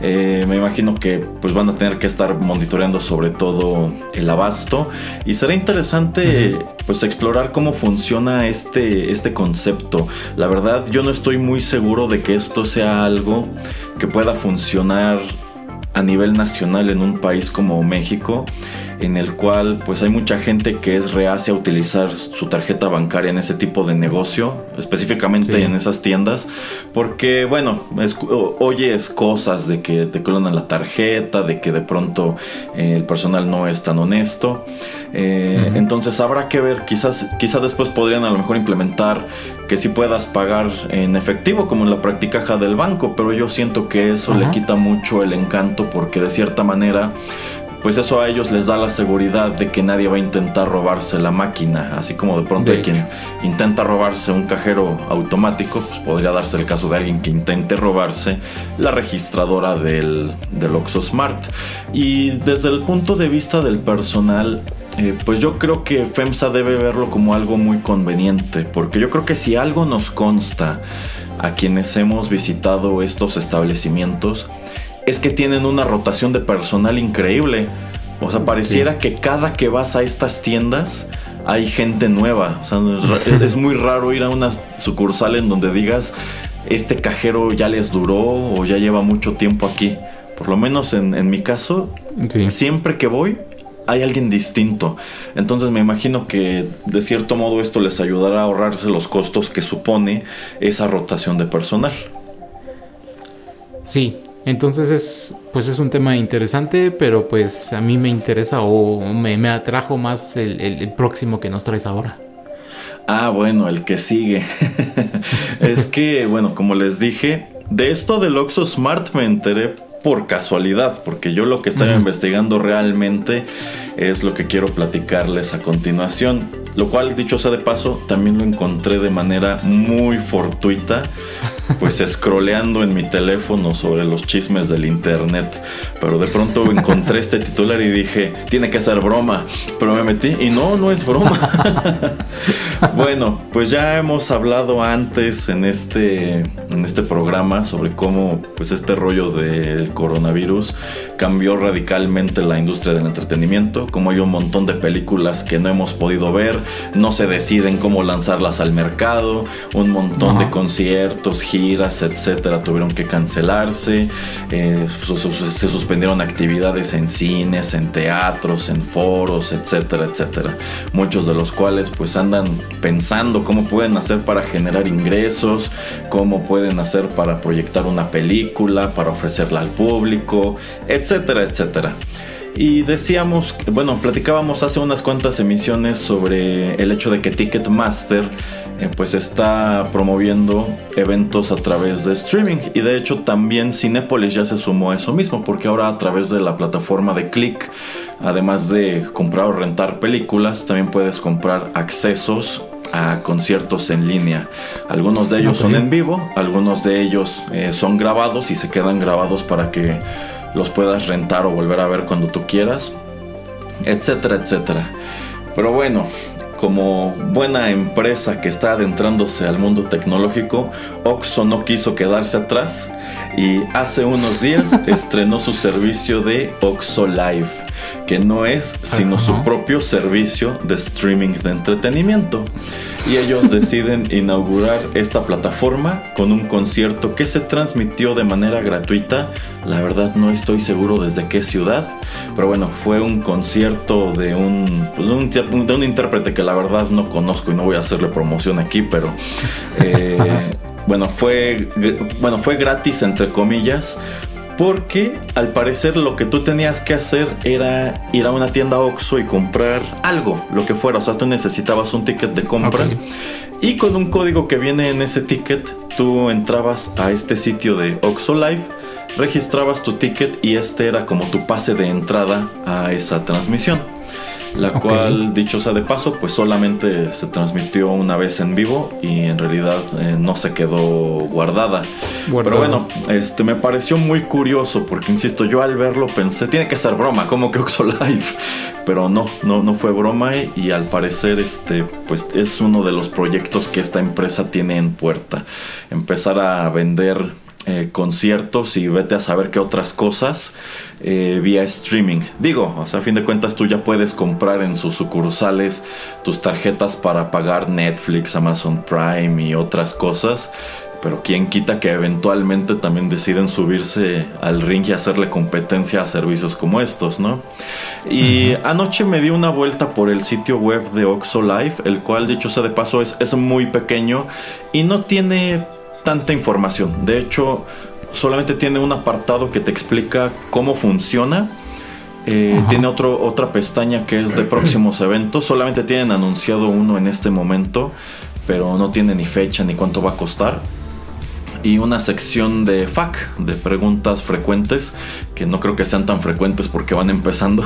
Eh, me imagino que pues van a tener que estar monitoreando sobre todo el abasto y será interesante pues explorar cómo funciona este, este concepto. La verdad yo no estoy muy seguro de que esto sea algo que pueda funcionar a nivel nacional en un país como México, en el cual pues hay mucha gente que es reacia a utilizar su tarjeta bancaria en ese tipo de negocio, específicamente en esas tiendas, porque bueno, oyes cosas de que te clonan la tarjeta, de que de pronto eh, el personal no es tan honesto. Eh, entonces habrá que ver, quizás, quizás después podrían a lo mejor implementar que si puedas pagar en efectivo como en la practicaja del banco, pero yo siento que eso le quita mucho el encanto porque de cierta manera pues eso a ellos les da la seguridad de que nadie va a intentar robarse la máquina, así como de pronto hay quien intenta robarse un cajero automático, pues podría darse el caso de alguien que intente robarse la registradora del, del Smart. Y desde el punto de vista del personal, eh, pues yo creo que FEMSA debe verlo como algo muy conveniente, porque yo creo que si algo nos consta a quienes hemos visitado estos establecimientos, es que tienen una rotación de personal increíble. O sea, pareciera que cada que vas a estas tiendas hay gente nueva. O sea, es muy raro ir a una sucursal en donde digas, este cajero ya les duró o ya lleva mucho tiempo aquí Por lo menos en, en mi caso, Sí. siempre que voy hay alguien distinto. Entonces me imagino que de cierto modo esto les ayudará a ahorrarse los costos que supone esa rotación de personal. Sí, entonces es pues es un tema interesante, pero pues a mí me interesa o me, me atrajo más el, el- el próximo que nos traes ahora. Ah, bueno, el que sigue. es que, bueno, como les dije, de esto del Oxo Smart me enteré por casualidad, porque yo lo que estaba investigando realmente es lo que quiero platicarles a continuación. Lo cual, dicho sea de paso, también lo encontré de manera muy fortuita, pues scrolleando en mi teléfono sobre los chismes del internet. Pero de pronto encontré este titular y dije, tiene que ser broma. Pero me metí y no, no es broma. Bueno, pues ya hemos hablado antes en este, en este programa sobre cómo pues este rollo del coronavirus cambió radicalmente la industria del entretenimiento, como hay un montón de películas que no hemos podido ver, no se deciden cómo lanzarlas al mercado, un montón de conciertos, giras, etcétera, tuvieron que cancelarse, eh, se suspendieron actividades en cines, en teatros, en foros, etcétera, etcétera. Muchos de los cuales pues andan pensando cómo pueden hacer para generar ingresos, cómo pueden hacer para proyectar una película, para ofrecerla al público, etcétera, etcétera. Y decíamos, bueno, platicábamos hace unas cuantas emisiones sobre el hecho de que Ticketmaster eh, pues está promoviendo eventos a través de streaming. Y de hecho también Cinépolis ya se sumó a eso mismo porque ahora a través de la plataforma de Click además de comprar o rentar películas también puedes comprar accesos a conciertos en línea. Algunos de ellos son en vivo algunos de ellos eh, son grabados y se quedan grabados para que los puedas rentar o volver a ver cuando tú quieras etcétera, etcétera. Pero bueno, como buena empresa que está adentrándose al mundo tecnológico, Oxxo no quiso quedarse atrás y hace unos días estrenó su servicio de Oxxo Live, que no es sino su propio servicio de streaming de entretenimiento. Y ellos deciden inaugurar esta plataforma con un concierto que se transmitió de manera gratuita. La verdad no estoy seguro desde qué ciudad, pero bueno, fue un concierto de un, pues, de un, inter- de un intérprete que la verdad no conozco y no voy a hacerle promoción aquí, pero eh, bueno, fue, bueno, fue gratis entre comillas. Porque al parecer lo que tú tenías que hacer era ir a una tienda Oxxo y comprar algo, lo que fuera. O sea, tú necesitabas un ticket de compra. Y con un código que viene en ese ticket, tú entrabas a este sitio de Oxxo Live, registrabas tu ticket y este era como tu pase de entrada a esa transmisión. La cual, dicho sea de paso, pues solamente se transmitió una vez en vivo y en realidad eh, no se quedó guardada. Pero bueno, este me pareció muy curioso porque insisto, yo al verlo pensé, tiene que ser broma, como que Oxo Live. Pero no, no, no fue broma y, y al parecer este, pues es uno de los proyectos que esta empresa tiene en puerta. Empezar a vender eh, conciertos y vete a saber qué otras cosas eh, vía streaming. Digo, o sea, a fin de cuentas tú ya puedes comprar en sus sucursales tus tarjetas para pagar Netflix, Amazon Prime y otras cosas. Pero quién quita que eventualmente también deciden subirse al ring y hacerle competencia a servicios como estos, ¿no? Y anoche me di una vuelta por el sitio web de Oxo Live, el cual dicho sea de paso es, es muy pequeño y no tiene tanta información. De hecho, solamente tiene un apartado que te explica cómo funciona. Eh, tiene otro, otra pestaña que es de próximos eventos. Solamente tienen anunciado uno en este momento, pero no tiene ni fecha ni cuánto va a costar. Y una sección de FAQ, de preguntas frecuentes, que no creo que sean tan frecuentes porque van empezando.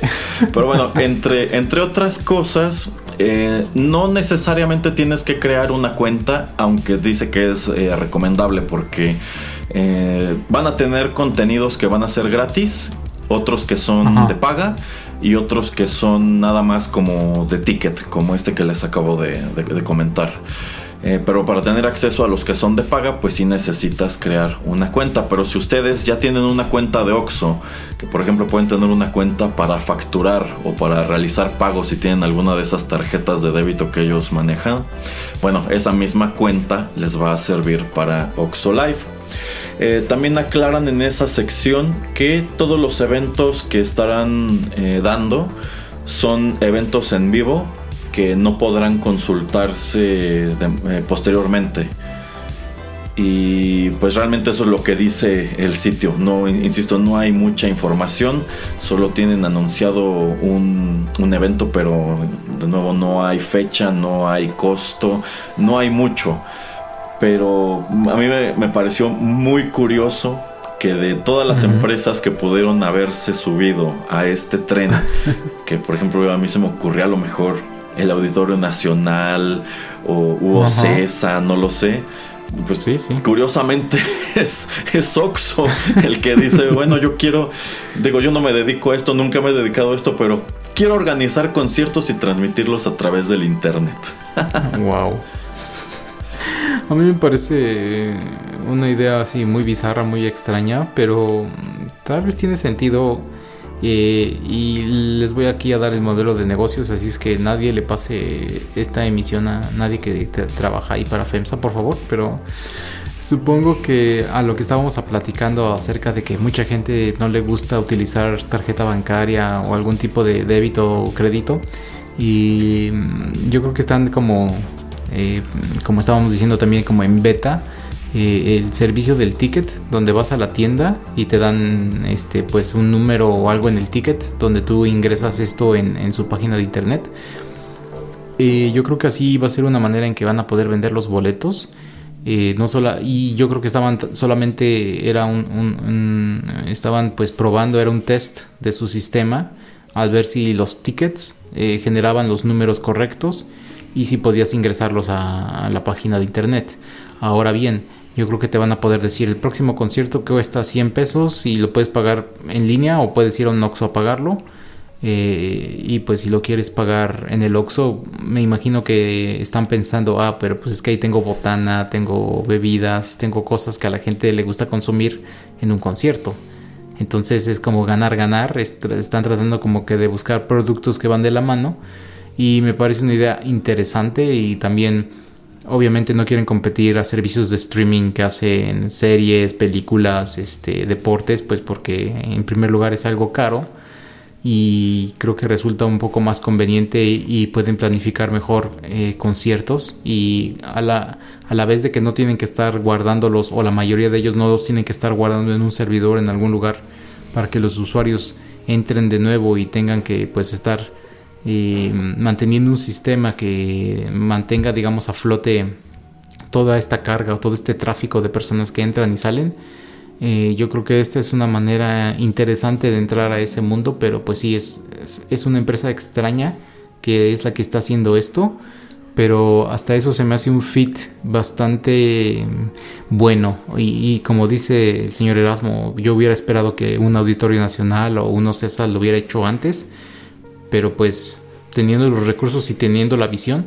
Pero bueno, entre, entre otras cosas, eh, no necesariamente tienes que crear una cuenta, aunque dice que es eh, recomendable porque eh, van a tener contenidos que van a ser gratis, otros que son Ajá. de paga y otros que son nada más como de ticket, como este que les acabo de, de- de comentar. Eh, pero para tener acceso a los que son de paga, pues sí necesitas crear una cuenta. Pero si ustedes ya tienen una cuenta de Oxxo, que por ejemplo pueden tener una cuenta para facturar o para realizar pagos si tienen alguna de esas tarjetas de débito que ellos manejan, bueno, esa misma cuenta les va a servir para Oxxo Live. Eh, también aclaran en esa sección que todos los eventos que estarán eh, dando son eventos en vivo que no podrán consultarse de- eh, posteriormente. Y pues realmente eso es lo que dice el sitio. No, in- insisto, no hay mucha información. Solo tienen anunciado un, un evento, pero de nuevo no hay fecha, no hay costo, no hay mucho. Pero a mí me, me pareció muy curioso que de todas las empresas que pudieron haberse subido a este tren, que por ejemplo a mí se me ocurría a lo mejor el Auditorio Nacional o Ajá. OCESA, no lo sé. Pues Sí, sí. curiosamente es, es Oxxo el que dice, bueno, yo quiero, digo, yo no me dedico a esto, nunca me he dedicado a esto, pero quiero organizar conciertos y transmitirlos a través del internet. Wow. A mí me parece una idea así muy bizarra, muy extraña, pero tal vez tiene sentido. Eh, y les voy aquí a dar el modelo de negocios, así es que nadie le pase esta emisión a nadie que trabaja ahí para FEMSA, por favor. Pero supongo que a lo que estábamos platicando acerca de que mucha gente no le gusta utilizar tarjeta bancaria o algún tipo de débito o crédito. Y yo creo que están como, eh, como estábamos diciendo también, como en beta. Eh, el servicio del ticket, donde vas a la tienda y te dan este pues un número o algo en el ticket, donde tú ingresas esto en, su página de internet. Eh, yo creo que así va a ser una manera en que van a poder vender los boletos. Eh, no sola, y yo creo que estaban solamente era un, estaban pues probando era un test de su sistema al ver si los tickets generaban los números correctos y si podías ingresarlos a la página de internet ahora bien yo creo que te van a poder decir el próximo concierto que cuesta 100 pesos y lo puedes pagar en línea o puedes ir a un Oxxo a pagarlo eh, y pues si lo quieres pagar en el Oxxo, me imagino que están pensando, ah, pero pues es que ahí tengo botana, tengo bebidas, tengo cosas que a la gente le gusta consumir en un concierto. Entonces es como ganar, ganar, est- están tratando como que de buscar productos que van de la mano y me parece una idea interesante y también obviamente no quieren competir a servicios de streaming que hacen series, películas, este, deportes, pues porque en primer lugar es algo caro y creo que resulta un poco más conveniente y, pueden planificar mejor eh, conciertos y a la, a la vez de que no tienen que estar guardándolos o la mayoría de ellos no los tienen que estar guardando en un servidor en algún lugar para que los usuarios entren de nuevo y tengan que pues estar eh, manteniendo un sistema que mantenga digamos a flote toda esta carga o todo este tráfico de personas que entran y salen eh, yo creo que esta es una manera interesante de entrar a ese mundo, pero pues sí, es, es, es una empresa extraña que es la que está haciendo esto, pero hasta eso se me hace un fit bastante bueno. Y, y como dice el señor Erasmo, yo hubiera esperado que un Auditorio Nacional o uno CESA lo hubiera hecho antes, pero pues teniendo los recursos y teniendo la visión,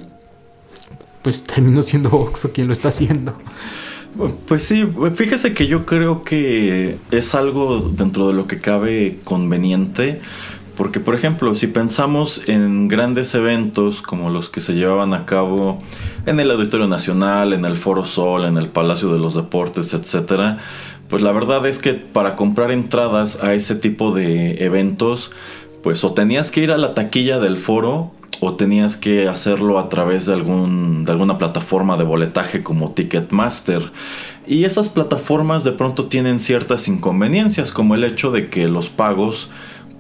pues terminó siendo Oxxo quien lo está haciendo. Pues sí, fíjese que yo creo que es algo dentro de lo que cabe conveniente, porque por ejemplo, si pensamos en grandes eventos como los que se llevaban a cabo en el Auditorio Nacional, en el Foro Sol, en el Palacio de los Deportes, etcétera, pues la verdad es que para comprar entradas a ese tipo de eventos, pues o tenías que ir a la taquilla del foro o tenías que hacerlo a través de, algún, de alguna plataforma de boletaje como Ticketmaster. Y esas plataformas de pronto tienen ciertas inconveniencias, como el hecho de que los pagos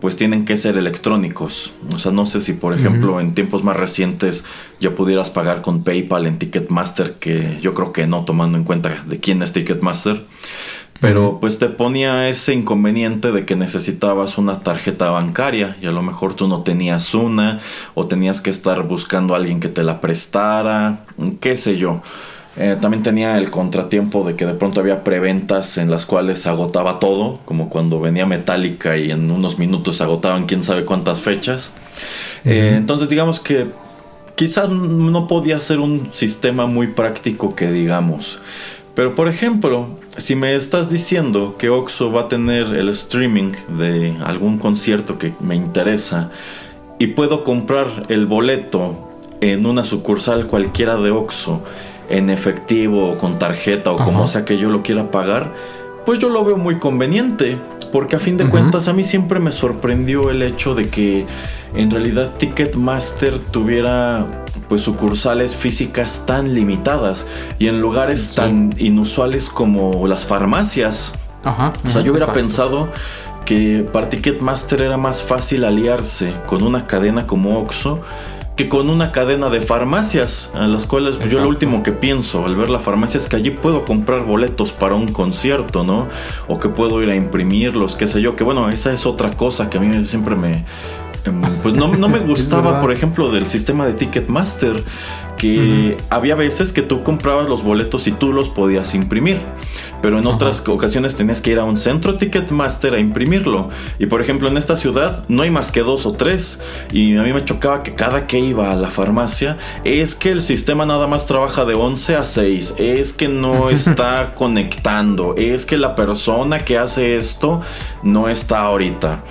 pues tienen que ser electrónicos. O sea, no sé si por ejemplo en tiempos más recientes ya pudieras pagar con PayPal en Ticketmaster, que yo creo que no, tomando en cuenta de quién es Ticketmaster. Pero pues te ponía ese inconveniente de que necesitabas una tarjeta bancaria y a lo mejor tú no tenías una o tenías que estar buscando a alguien que te la prestara, qué sé yo. Eh, también tenía el contratiempo de que de pronto había preventas en las cuales se agotaba todo, como cuando venía Metallica y en unos minutos se agotaban quién sabe cuántas fechas. Eh, entonces digamos que quizás no podía ser un sistema muy práctico que digamos. Pero por ejemplo, si me estás diciendo que Oxo va a tener el streaming de algún concierto que me interesa y puedo comprar el boleto en una sucursal cualquiera de Oxo en efectivo o con tarjeta o como sea que yo lo quiera pagar, pues yo lo veo muy conveniente. Porque a fin de cuentas a mí siempre me sorprendió el hecho de que en realidad Ticketmaster tuviera pues sucursales físicas tan limitadas y en lugares tan inusuales como las farmacias. Ajá. O sea, yo hubiera exacto. pensado que para Ticketmaster era más fácil aliarse con una cadena como Oxxo que con una cadena de farmacias, a las cuales yo lo último que pienso al ver la farmacia es que allí puedo comprar boletos para un concierto, ¿no? O que puedo ir a imprimirlos, qué sé yo, que bueno, esa es otra cosa que a mí siempre me... em, Pues no, no me gustaba, por ejemplo, del sistema de Ticketmaster, que había veces que tú comprabas los boletos y tú los podías imprimir, pero en otras ocasiones tenías que ir a un centro Ticketmaster a imprimirlo. Y por ejemplo, en esta ciudad no hay más que dos o tres, y a mí me chocaba que cada que iba a la farmacia es que el sistema nada más trabaja de 11 a 6, es que no está conectando, es que la persona que hace esto no está ahorita.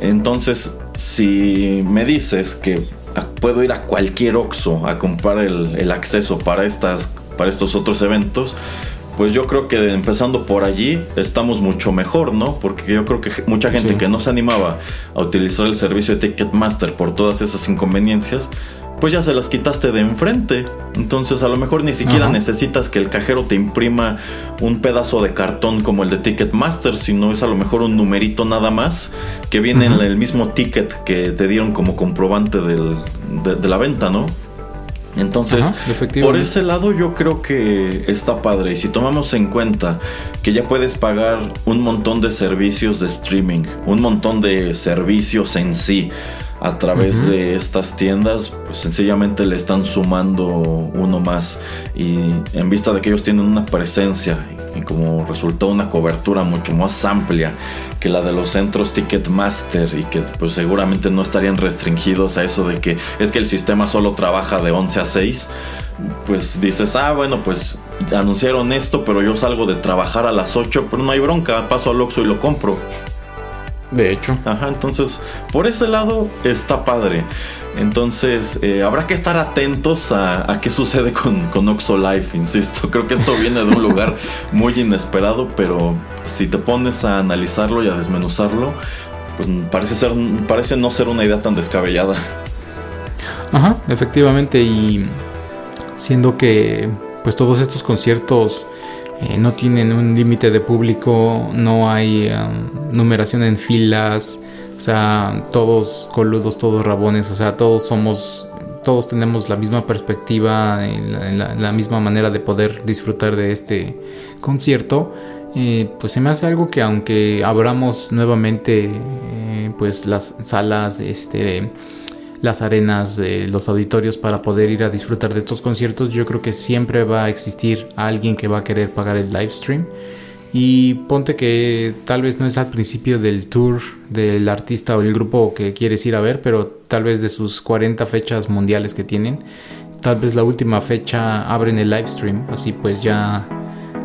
Entonces, si me dices que puedo ir a cualquier Oxxo a comprar el, el acceso para, estas, para estos otros eventos, pues yo creo que empezando por allí estamos mucho mejor, ¿no? Porque yo creo que mucha gente Sí. que no se animaba a utilizar el servicio de Ticketmaster por todas esas inconveniencias, pues ya se las quitaste de enfrente. Entonces a lo mejor ni siquiera Ajá. necesitas que el cajero te imprima un pedazo de cartón como el de Ticketmaster, sino es a lo mejor un numerito nada más que viene en el mismo ticket que te dieron como comprobante del- de, de la venta, ¿no? Entonces, Ajá, por ese lado yo creo que está padre. Y si tomamos en cuenta que ya puedes pagar un montón de servicios de streaming, un montón de servicios en sí a través de estas tiendas, pues sencillamente le están sumando uno más. Y en vista de que ellos tienen una presencia y como resultado una cobertura mucho más amplia que la de los centros Ticketmaster y que pues seguramente no estarían restringidos a eso de que es que el sistema solo trabaja de 11 a 6 pues dices, ah, bueno, pues anunciaron esto, pero yo salgo de trabajar a las 8, pero no hay bronca, paso al Oxxo y lo compro. De hecho. Ajá, entonces, por ese lado está padre. Entonces, eh, habrá que estar atentos a, a qué sucede con, con Oxo Life, insisto. Creo que esto viene de un lugar muy inesperado, pero si te pones a analizarlo y a desmenuzarlo, pues parece, ser, parece no ser una idea tan descabellada. Ajá, efectivamente. Y siendo que pues todos estos conciertos eh, no tienen un límite de público, no hay um, numeración en filas, o sea, todos coludos, todos rabones, o sea, todos somos, todos tenemos la misma perspectiva, en la, la- misma manera de poder disfrutar de este concierto. eh, pues se me hace algo que aunque abramos nuevamente eh, pues las salas, este las arenas, de los auditorios para poder ir a disfrutar de estos conciertos, yo creo que siempre va a existir alguien que va a querer pagar el live stream. Y ponte que tal vez no es al principio del tour del artista o el grupo que quieres ir a ver, pero tal vez de sus 40 fechas mundiales que tienen, tal vez la última fecha abren el live stream, así pues ya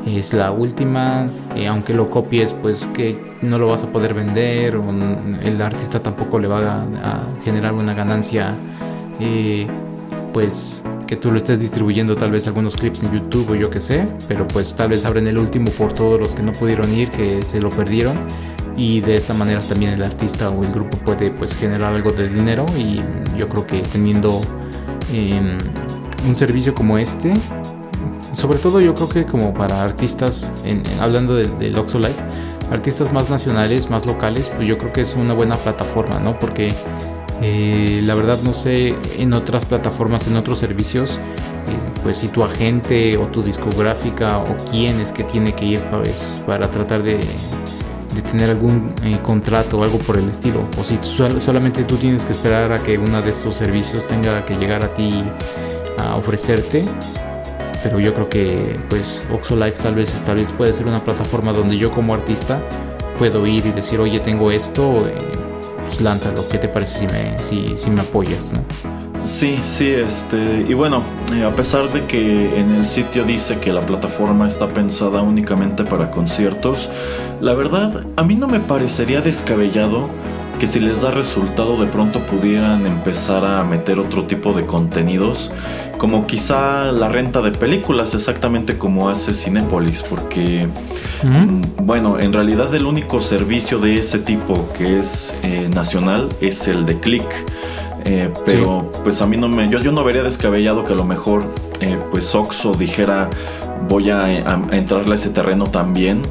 es la última, eh, aunque lo copies, pues que no lo vas a poder vender, o el artista tampoco le va a, a generar una ganancia, eh, pues que tú lo estés distribuyendo tal vez algunos clips en YouTube o yo que sé, pero pues tal vez abren el último por todos los que no pudieron ir, que se lo perdieron. Y de esta manera también el artista o el grupo puede pues generar algo de dinero y yo creo que teniendo em, un servicio como este sobre todo yo creo que como para artistas, en- hablando del del Oxo Live, artistas más nacionales, más locales, pues yo creo que es una buena plataforma, ¿no? Porque eh, la verdad no sé en otras plataformas, en otros servicios, eh, pues si tu agente o tu discográfica o quién es que tiene que ir pues, para tratar de, de tener algún eh, contrato o algo por el estilo, o si sol- solamente tú tienes que esperar a que uno de estos servicios tenga que llegar a ti a ofrecerte pero yo creo que pues Oxo Live tal vez tal vez puede ser una plataforma donde yo como artista puedo ir y decir oye tengo esto eh, pues lánzalo qué te parece si me si, si me apoyas ¿no? Sí, sí, este, y bueno, eh, a pesar de que en el sitio dice que la plataforma está pensada únicamente para conciertos, la verdad, a mí no me parecería descabellado que si les da resultado de pronto pudieran empezar a meter otro tipo de contenidos, como quizá la renta de películas, exactamente como hace Cinépolis, porque, mm, bueno, en realidad el único servicio de ese tipo que es eh, nacional es el de Click. Eh, pero pues a mí no me. Yo, yo no vería descabellado que a lo mejor eh, pues Oxo dijera voy a, a, entrarle a ese terreno también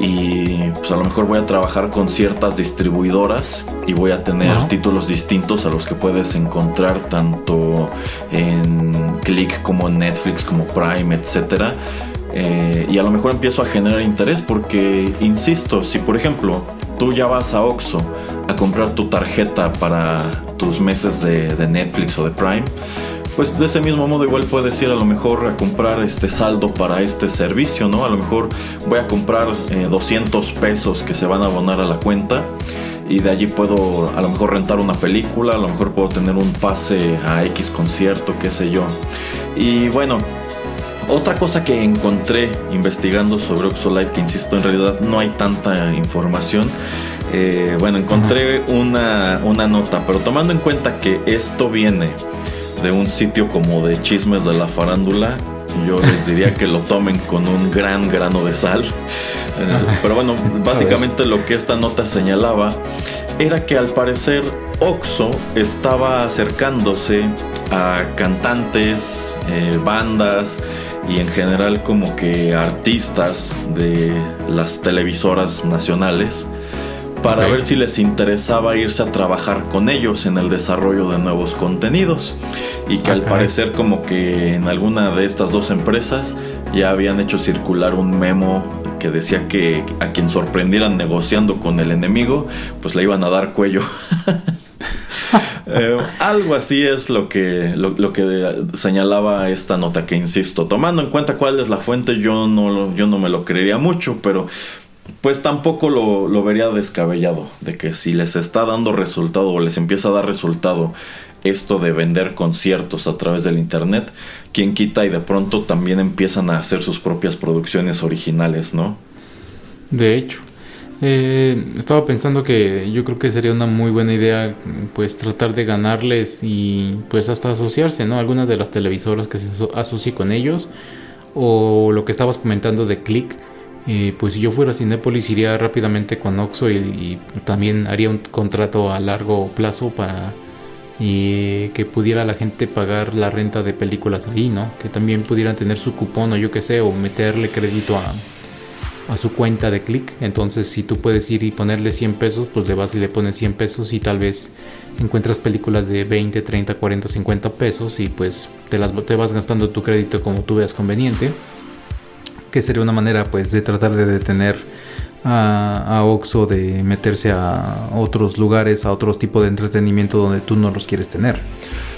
y pues a lo mejor voy a trabajar con ciertas distribuidoras y voy a tener títulos distintos a los que puedes encontrar tanto en Click como en Netflix como Prime, etcétera. Eh, y a lo mejor empiezo a generar interés porque, insisto, si por ejemplo tú ya vas a Oxxo a comprar tu tarjeta para tus meses de, de Netflix o de Prime, pues de ese mismo modo igual puedes ir a lo mejor a comprar este saldo para este servicio, ¿no? A lo mejor voy a comprar 200 eh, pesos que se van a abonar a la cuenta y de allí puedo a lo mejor rentar una película, a lo mejor puedo tener un pase a X concierto, qué sé yo. Y bueno, otra cosa que encontré investigando sobre Oxolive, que insisto, en realidad no hay tanta información. Eh, bueno, encontré una, una nota, pero tomando en cuenta que esto viene de un sitio como de chismes de la farándula, yo les diría que lo tomen con un gran grano de sal. Pero bueno, básicamente lo que esta nota señalaba era que al parecer Oxo estaba acercándose a cantantes, eh, bandas y en general como que artistas de las televisoras nacionales para ver si les interesaba irse a trabajar con ellos en el desarrollo de nuevos contenidos. Y que al parecer como que en alguna de estas dos empresas ya habían hecho circular un memo que decía que a quien sorprendieran negociando con el enemigo, pues le iban a dar cuello. Eh, algo así es lo que, lo, que señalaba esta nota que insisto, tomando en cuenta cuál es la fuente, yo no, yo no me lo creería mucho, pero pues tampoco lo, vería descabellado, de que si les está dando resultado o les empieza a dar resultado esto de vender conciertos a través del internet, quien quita y de pronto también empiezan a hacer sus propias producciones originales, ¿no? De hecho, eh, estaba pensando que yo creo que sería una muy buena idea pues tratar de ganarles y pues hasta asociarse, ¿no? Algunas de las televisoras que se asocie con ellos o lo que estabas comentando de Click pues si yo fuera Cinépolis iría rápidamente con Oxo y, también haría un contrato a largo plazo para que pudiera la gente pagar la renta de películas ahí, ¿no? Que también pudieran tener su cupón o yo qué sé, o meterle crédito a, a su cuenta de click. Entonces si tú puedes ir y ponerle 100 pesos, pues le vas y le pones 100 pesos y tal vez encuentras películas de 20, 30, 40, 50 pesos y pues te, las, te vas gastando tu crédito como tú veas conveniente que sería una manera pues de tratar de detener a, Oxo de meterse a otros lugares, a otros tipos de entretenimiento donde tú no los quieres tener.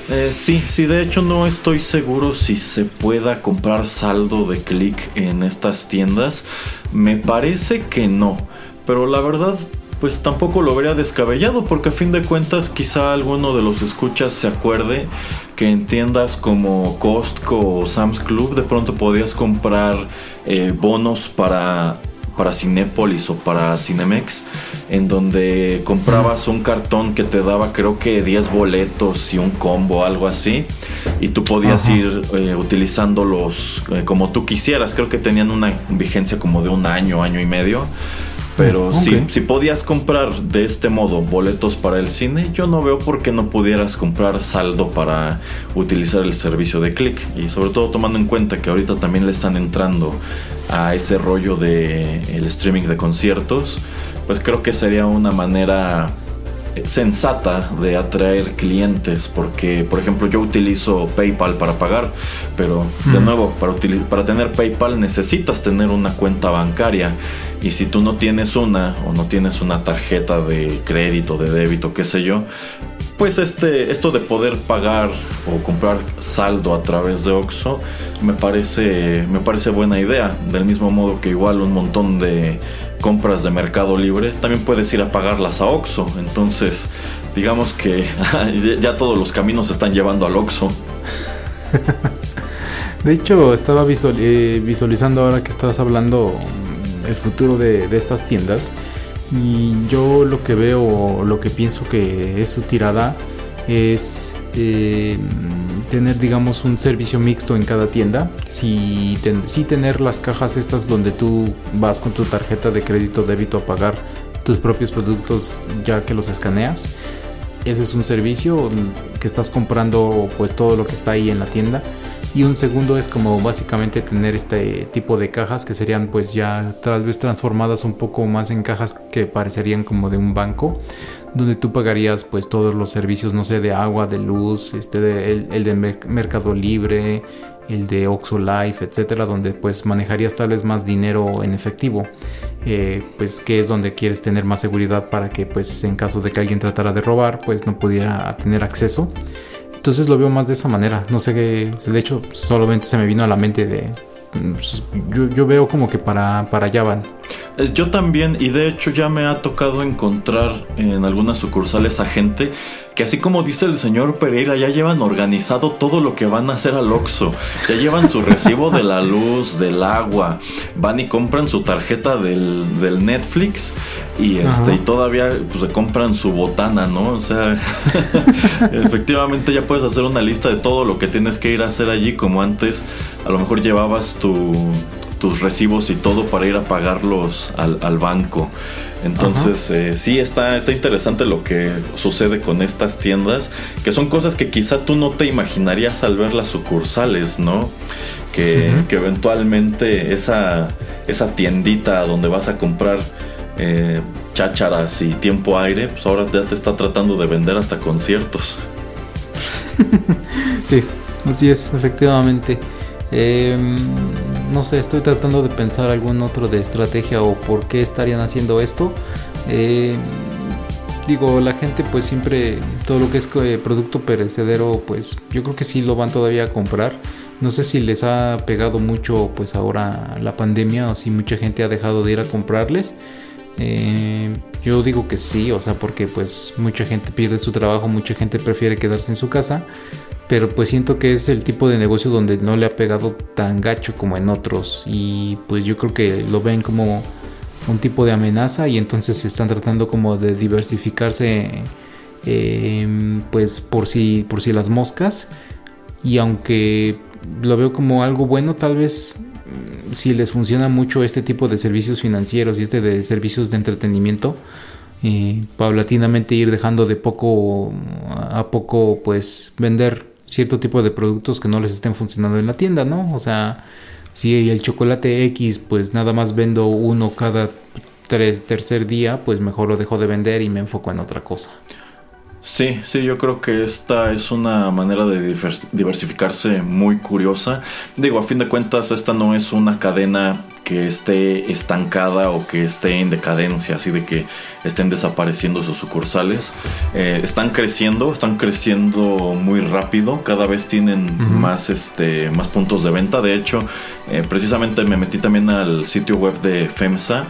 Eh, sí, sí, de hecho no estoy seguro si se pueda comprar saldo de click en estas tiendas. Me parece que no, pero la verdad pues tampoco lo vería descabellado porque a fin de cuentas quizá alguno de los escuchas se acuerde que en tiendas como Costco o Sam's Club de pronto podías comprar eh, bonos para para Cinépolis o para Cinemex, en donde comprabas un cartón que te daba creo que 10 boletos y un combo, algo así, y tú podías ir eh, utilizándolos eh, como tú quisieras, creo que tenían una vigencia como de un año, año y medio. Pero si, si podías comprar de este modo boletos para el cine, yo no veo por qué no pudieras comprar saldo para utilizar el servicio de click. Y sobre todo tomando en cuenta que ahorita también le están entrando a ese rollo de el streaming de conciertos, pues creo que sería una manera sensata de atraer clientes porque por ejemplo yo utilizo PayPal para pagar pero de nuevo para, para tener PayPal necesitas tener una cuenta bancaria y si tú no tienes una o no tienes una tarjeta de crédito de débito qué sé yo pues este, esto de poder pagar o comprar saldo a través de Oxxo me parece, me parece buena idea. Del mismo modo que igual un montón de compras de Mercado Libre, también puedes ir a pagarlas a Oxxo. Entonces, digamos que ya todos los caminos se están llevando al Oxxo. De hecho, estaba eh, visualizando ahora que estabas hablando el futuro de estas tiendas y yo lo que veo, lo que pienso que es su tirada es eh, tener, digamos, un servicio mixto en cada tienda. Sí, tener las cajas estas donde tú vas con tu tarjeta de crédito débito a pagar tus propios productos ya que los escaneas. Ese es un servicio que estás comprando pues todo lo que está ahí en la tienda. Y un segundo es como básicamente tener este tipo de cajas que serían pues ya tal vez transformadas un poco más en cajas que parecerían como de un banco donde tú pagarías pues todos los servicios, no sé, de agua, de luz, este el, de Mercado Libre, el de Oxo Life, etcétera, donde pues manejarías tal vez más dinero en efectivo, eh, pues que es donde quieres tener más seguridad para que pues en caso de que alguien tratara de robar, pues no pudiera tener acceso. Entonces lo veo más de esa manera. No sé qué, de hecho solamente se me vino a la mente de, pues, yo, yo veo como que para, para allá van. Eh, yo también, y de hecho ya me ha tocado encontrar en algunas sucursales a gente que así como dice el señor Pereira, ya llevan organizado todo lo que van a hacer al Oxxo. Ya llevan su recibo de la luz, del agua, van y compran su tarjeta del, Netflix y este y todavía pues, se compran su botana, ¿no? O sea, efectivamente ya puedes hacer una lista de todo lo que tienes que ir a hacer allí como antes. A lo mejor llevabas tu tus recibos y todo para ir a pagarlos al, banco. Entonces, eh, sí, está, está interesante lo que sucede con estas tiendas, que son cosas que quizá tú no te imaginarías al ver las sucursales, ¿no? Que, eventualmente esa, esa tiendita donde vas a comprar eh, chácharas y tiempo aire, pues ahora ya te está tratando de vender hasta conciertos. sí, así es, efectivamente. Eh, no sé, estoy tratando de pensar algún otro de estrategia o por qué estarían haciendo esto. Eh, digo, la gente pues siempre, todo lo que es eh, producto perecedero, pues yo creo que sí lo van todavía a comprar. No sé si les ha pegado mucho pues ahora la pandemia o si mucha gente ha dejado de ir a comprarles. Eh, yo digo que sí, o sea, porque pues mucha gente pierde su trabajo, mucha gente prefiere quedarse en su casa pero pues siento que es el tipo de negocio donde no le ha pegado tan gacho como en otros y pues yo creo que lo ven como un tipo de amenaza y entonces están tratando como de diversificarse em, pues por si por si las moscas y aunque lo veo como algo bueno tal vez si les funciona mucho este tipo de servicios financieros y este de servicios de entretenimiento eh, paulatinamente ir dejando de poco a poco pues vender cierto tipo de productos que no les estén funcionando en la tienda, ¿no? O sea, si el chocolate X, pues nada más vendo uno cada tres, tercer día, pues mejor lo dejo de vender y me enfoco en otra cosa. Sí, sí, yo creo que esta es una manera de diversificarse muy curiosa. Digo, a fin de cuentas, esta no es una cadena que esté estancada o que esté en decadencia, así de que estén desapareciendo sus sucursales. Eh, están creciendo, están creciendo muy rápido, cada vez tienen más, este, más puntos de venta. De hecho, eh, precisamente me metí también al sitio web de FEMSA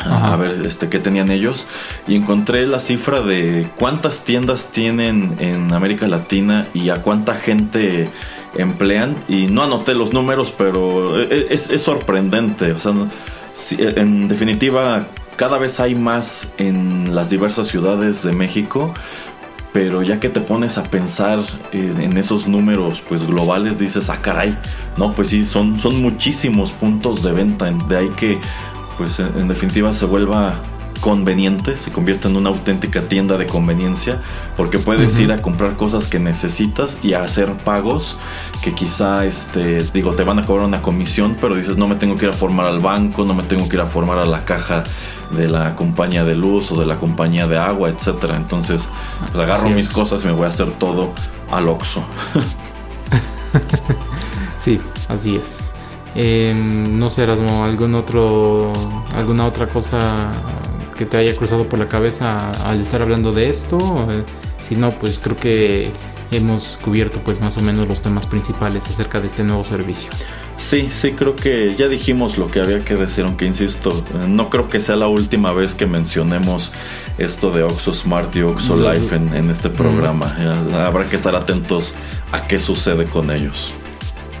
a ver este qué tenían ellos y encontré la cifra de cuántas tiendas tienen en América Latina y a cuánta gente emplean y no anoté los números pero e, e, es, sorprendente o sea en definitiva cada vez hay más en las diversas ciudades de México pero ya que te pones a pensar en esos números pues globales dices ah caray no pues sí son son muchísimos puntos de venta de ahí que pues en, definitiva se vuelva conveniente, se convierte en una auténtica tienda de conveniencia, porque puedes ir a comprar cosas que necesitas y a hacer pagos que quizá, este, digo, te van a cobrar una comisión, pero dices, no me tengo que ir a formar al banco, no me tengo que ir a formar a la caja de la compañía de luz o de la compañía de agua, etcétera. Entonces, pues agarro mis cosas y me voy a hacer todo al Oxxo. sí, así es. Em, no sé, Erasmo, algún otro, alguna otra cosa que te haya cruzado por la cabeza al estar hablando de esto. Eh, si no, pues creo que hemos cubierto pues más o menos los temas principales acerca de este nuevo servicio. Sí, sí, creo que ya dijimos lo que había que decir, aunque insisto, eh, no creo que sea la última vez que mencionemos esto de Oxo Smart y Oxo Life en, este programa. Habrá que estar atentos a qué sucede con ellos.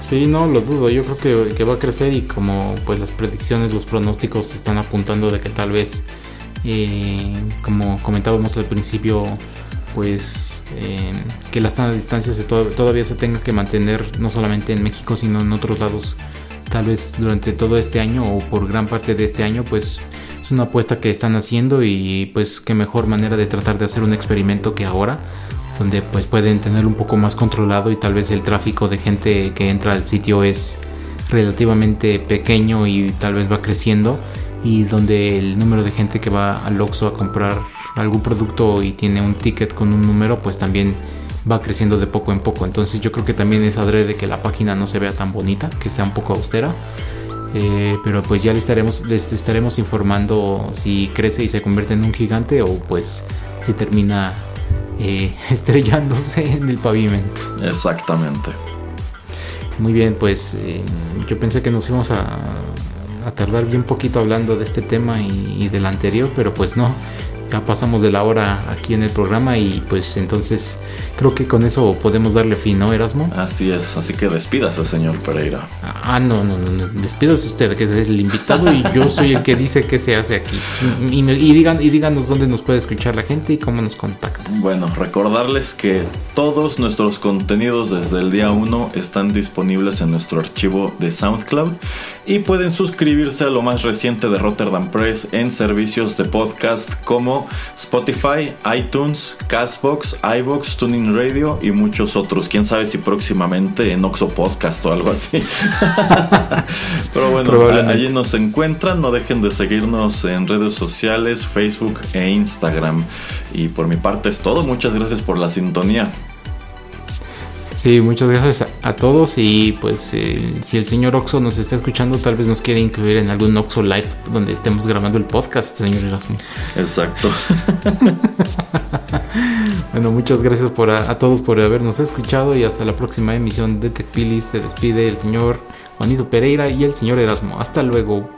Sí, no lo dudo. Yo creo que, va a crecer y como pues las predicciones, los pronósticos están apuntando de que tal vez, eh, como comentábamos al principio, pues eh, que la sana distancia se todavía se tenga que mantener no solamente en México sino en otros lados tal vez durante todo este año o por gran parte de este año pues es una apuesta que están haciendo y pues qué mejor manera de tratar de hacer un experimento que ahora donde pues pueden tener un poco más controlado y tal vez el tráfico de gente que entra al sitio es relativamente pequeño y tal vez va creciendo y donde el número de gente que va al Oxxo a comprar algún producto y tiene un ticket con un número pues también va creciendo de poco en poco. Entonces yo creo que también es adrede que la página no se vea tan bonita que sea un poco austera eh, pero pues ya les estaremos, les estaremos informando si crece y se convierte en un gigante o pues si termina eh, estrellándose en el pavimento. Exactamente. Muy bien, pues eh, yo pensé que nos íbamos a, tardar bien poquito hablando de este tema y del anterior, pero pues no ya pasamos de la hora aquí en el programa y pues entonces creo que con eso podemos darle fin, ¿no, Erasmo? Así es, así que despídase, señor Pereira. Ah, no, no, no, despídase usted, que es el invitado y yo soy el que dice qué se hace aquí. Y, digan, y díganos dónde nos puede escuchar la gente y cómo nos contacta. Bueno, recordarles que todos nuestros contenidos desde el día 1 están disponibles en nuestro archivo de SoundCloud y pueden suscribirse a lo más reciente de Rotterdam Press en servicios de podcast como Spotify, iTunes, Castbox, iBox, Tuning Radio y muchos otros. Quién sabe si próximamente en Oxo Podcast o algo así. Pero bueno, allí nos encuentran. No dejen de seguirnos en redes sociales, Facebook e Instagram. Y por mi parte es todo. Muchas gracias por la sintonía. Sí, muchas gracias a, todos y pues eh, si el señor Oxo nos está escuchando, tal vez nos quiere incluir en algún Oxo Live donde estemos grabando el podcast, señor Erasmo. Exacto. bueno, muchas gracias por a, todos por habernos escuchado y hasta la próxima emisión de TechPilis. Se despide el señor Juanito Pereira y el señor Erasmo. Hasta luego.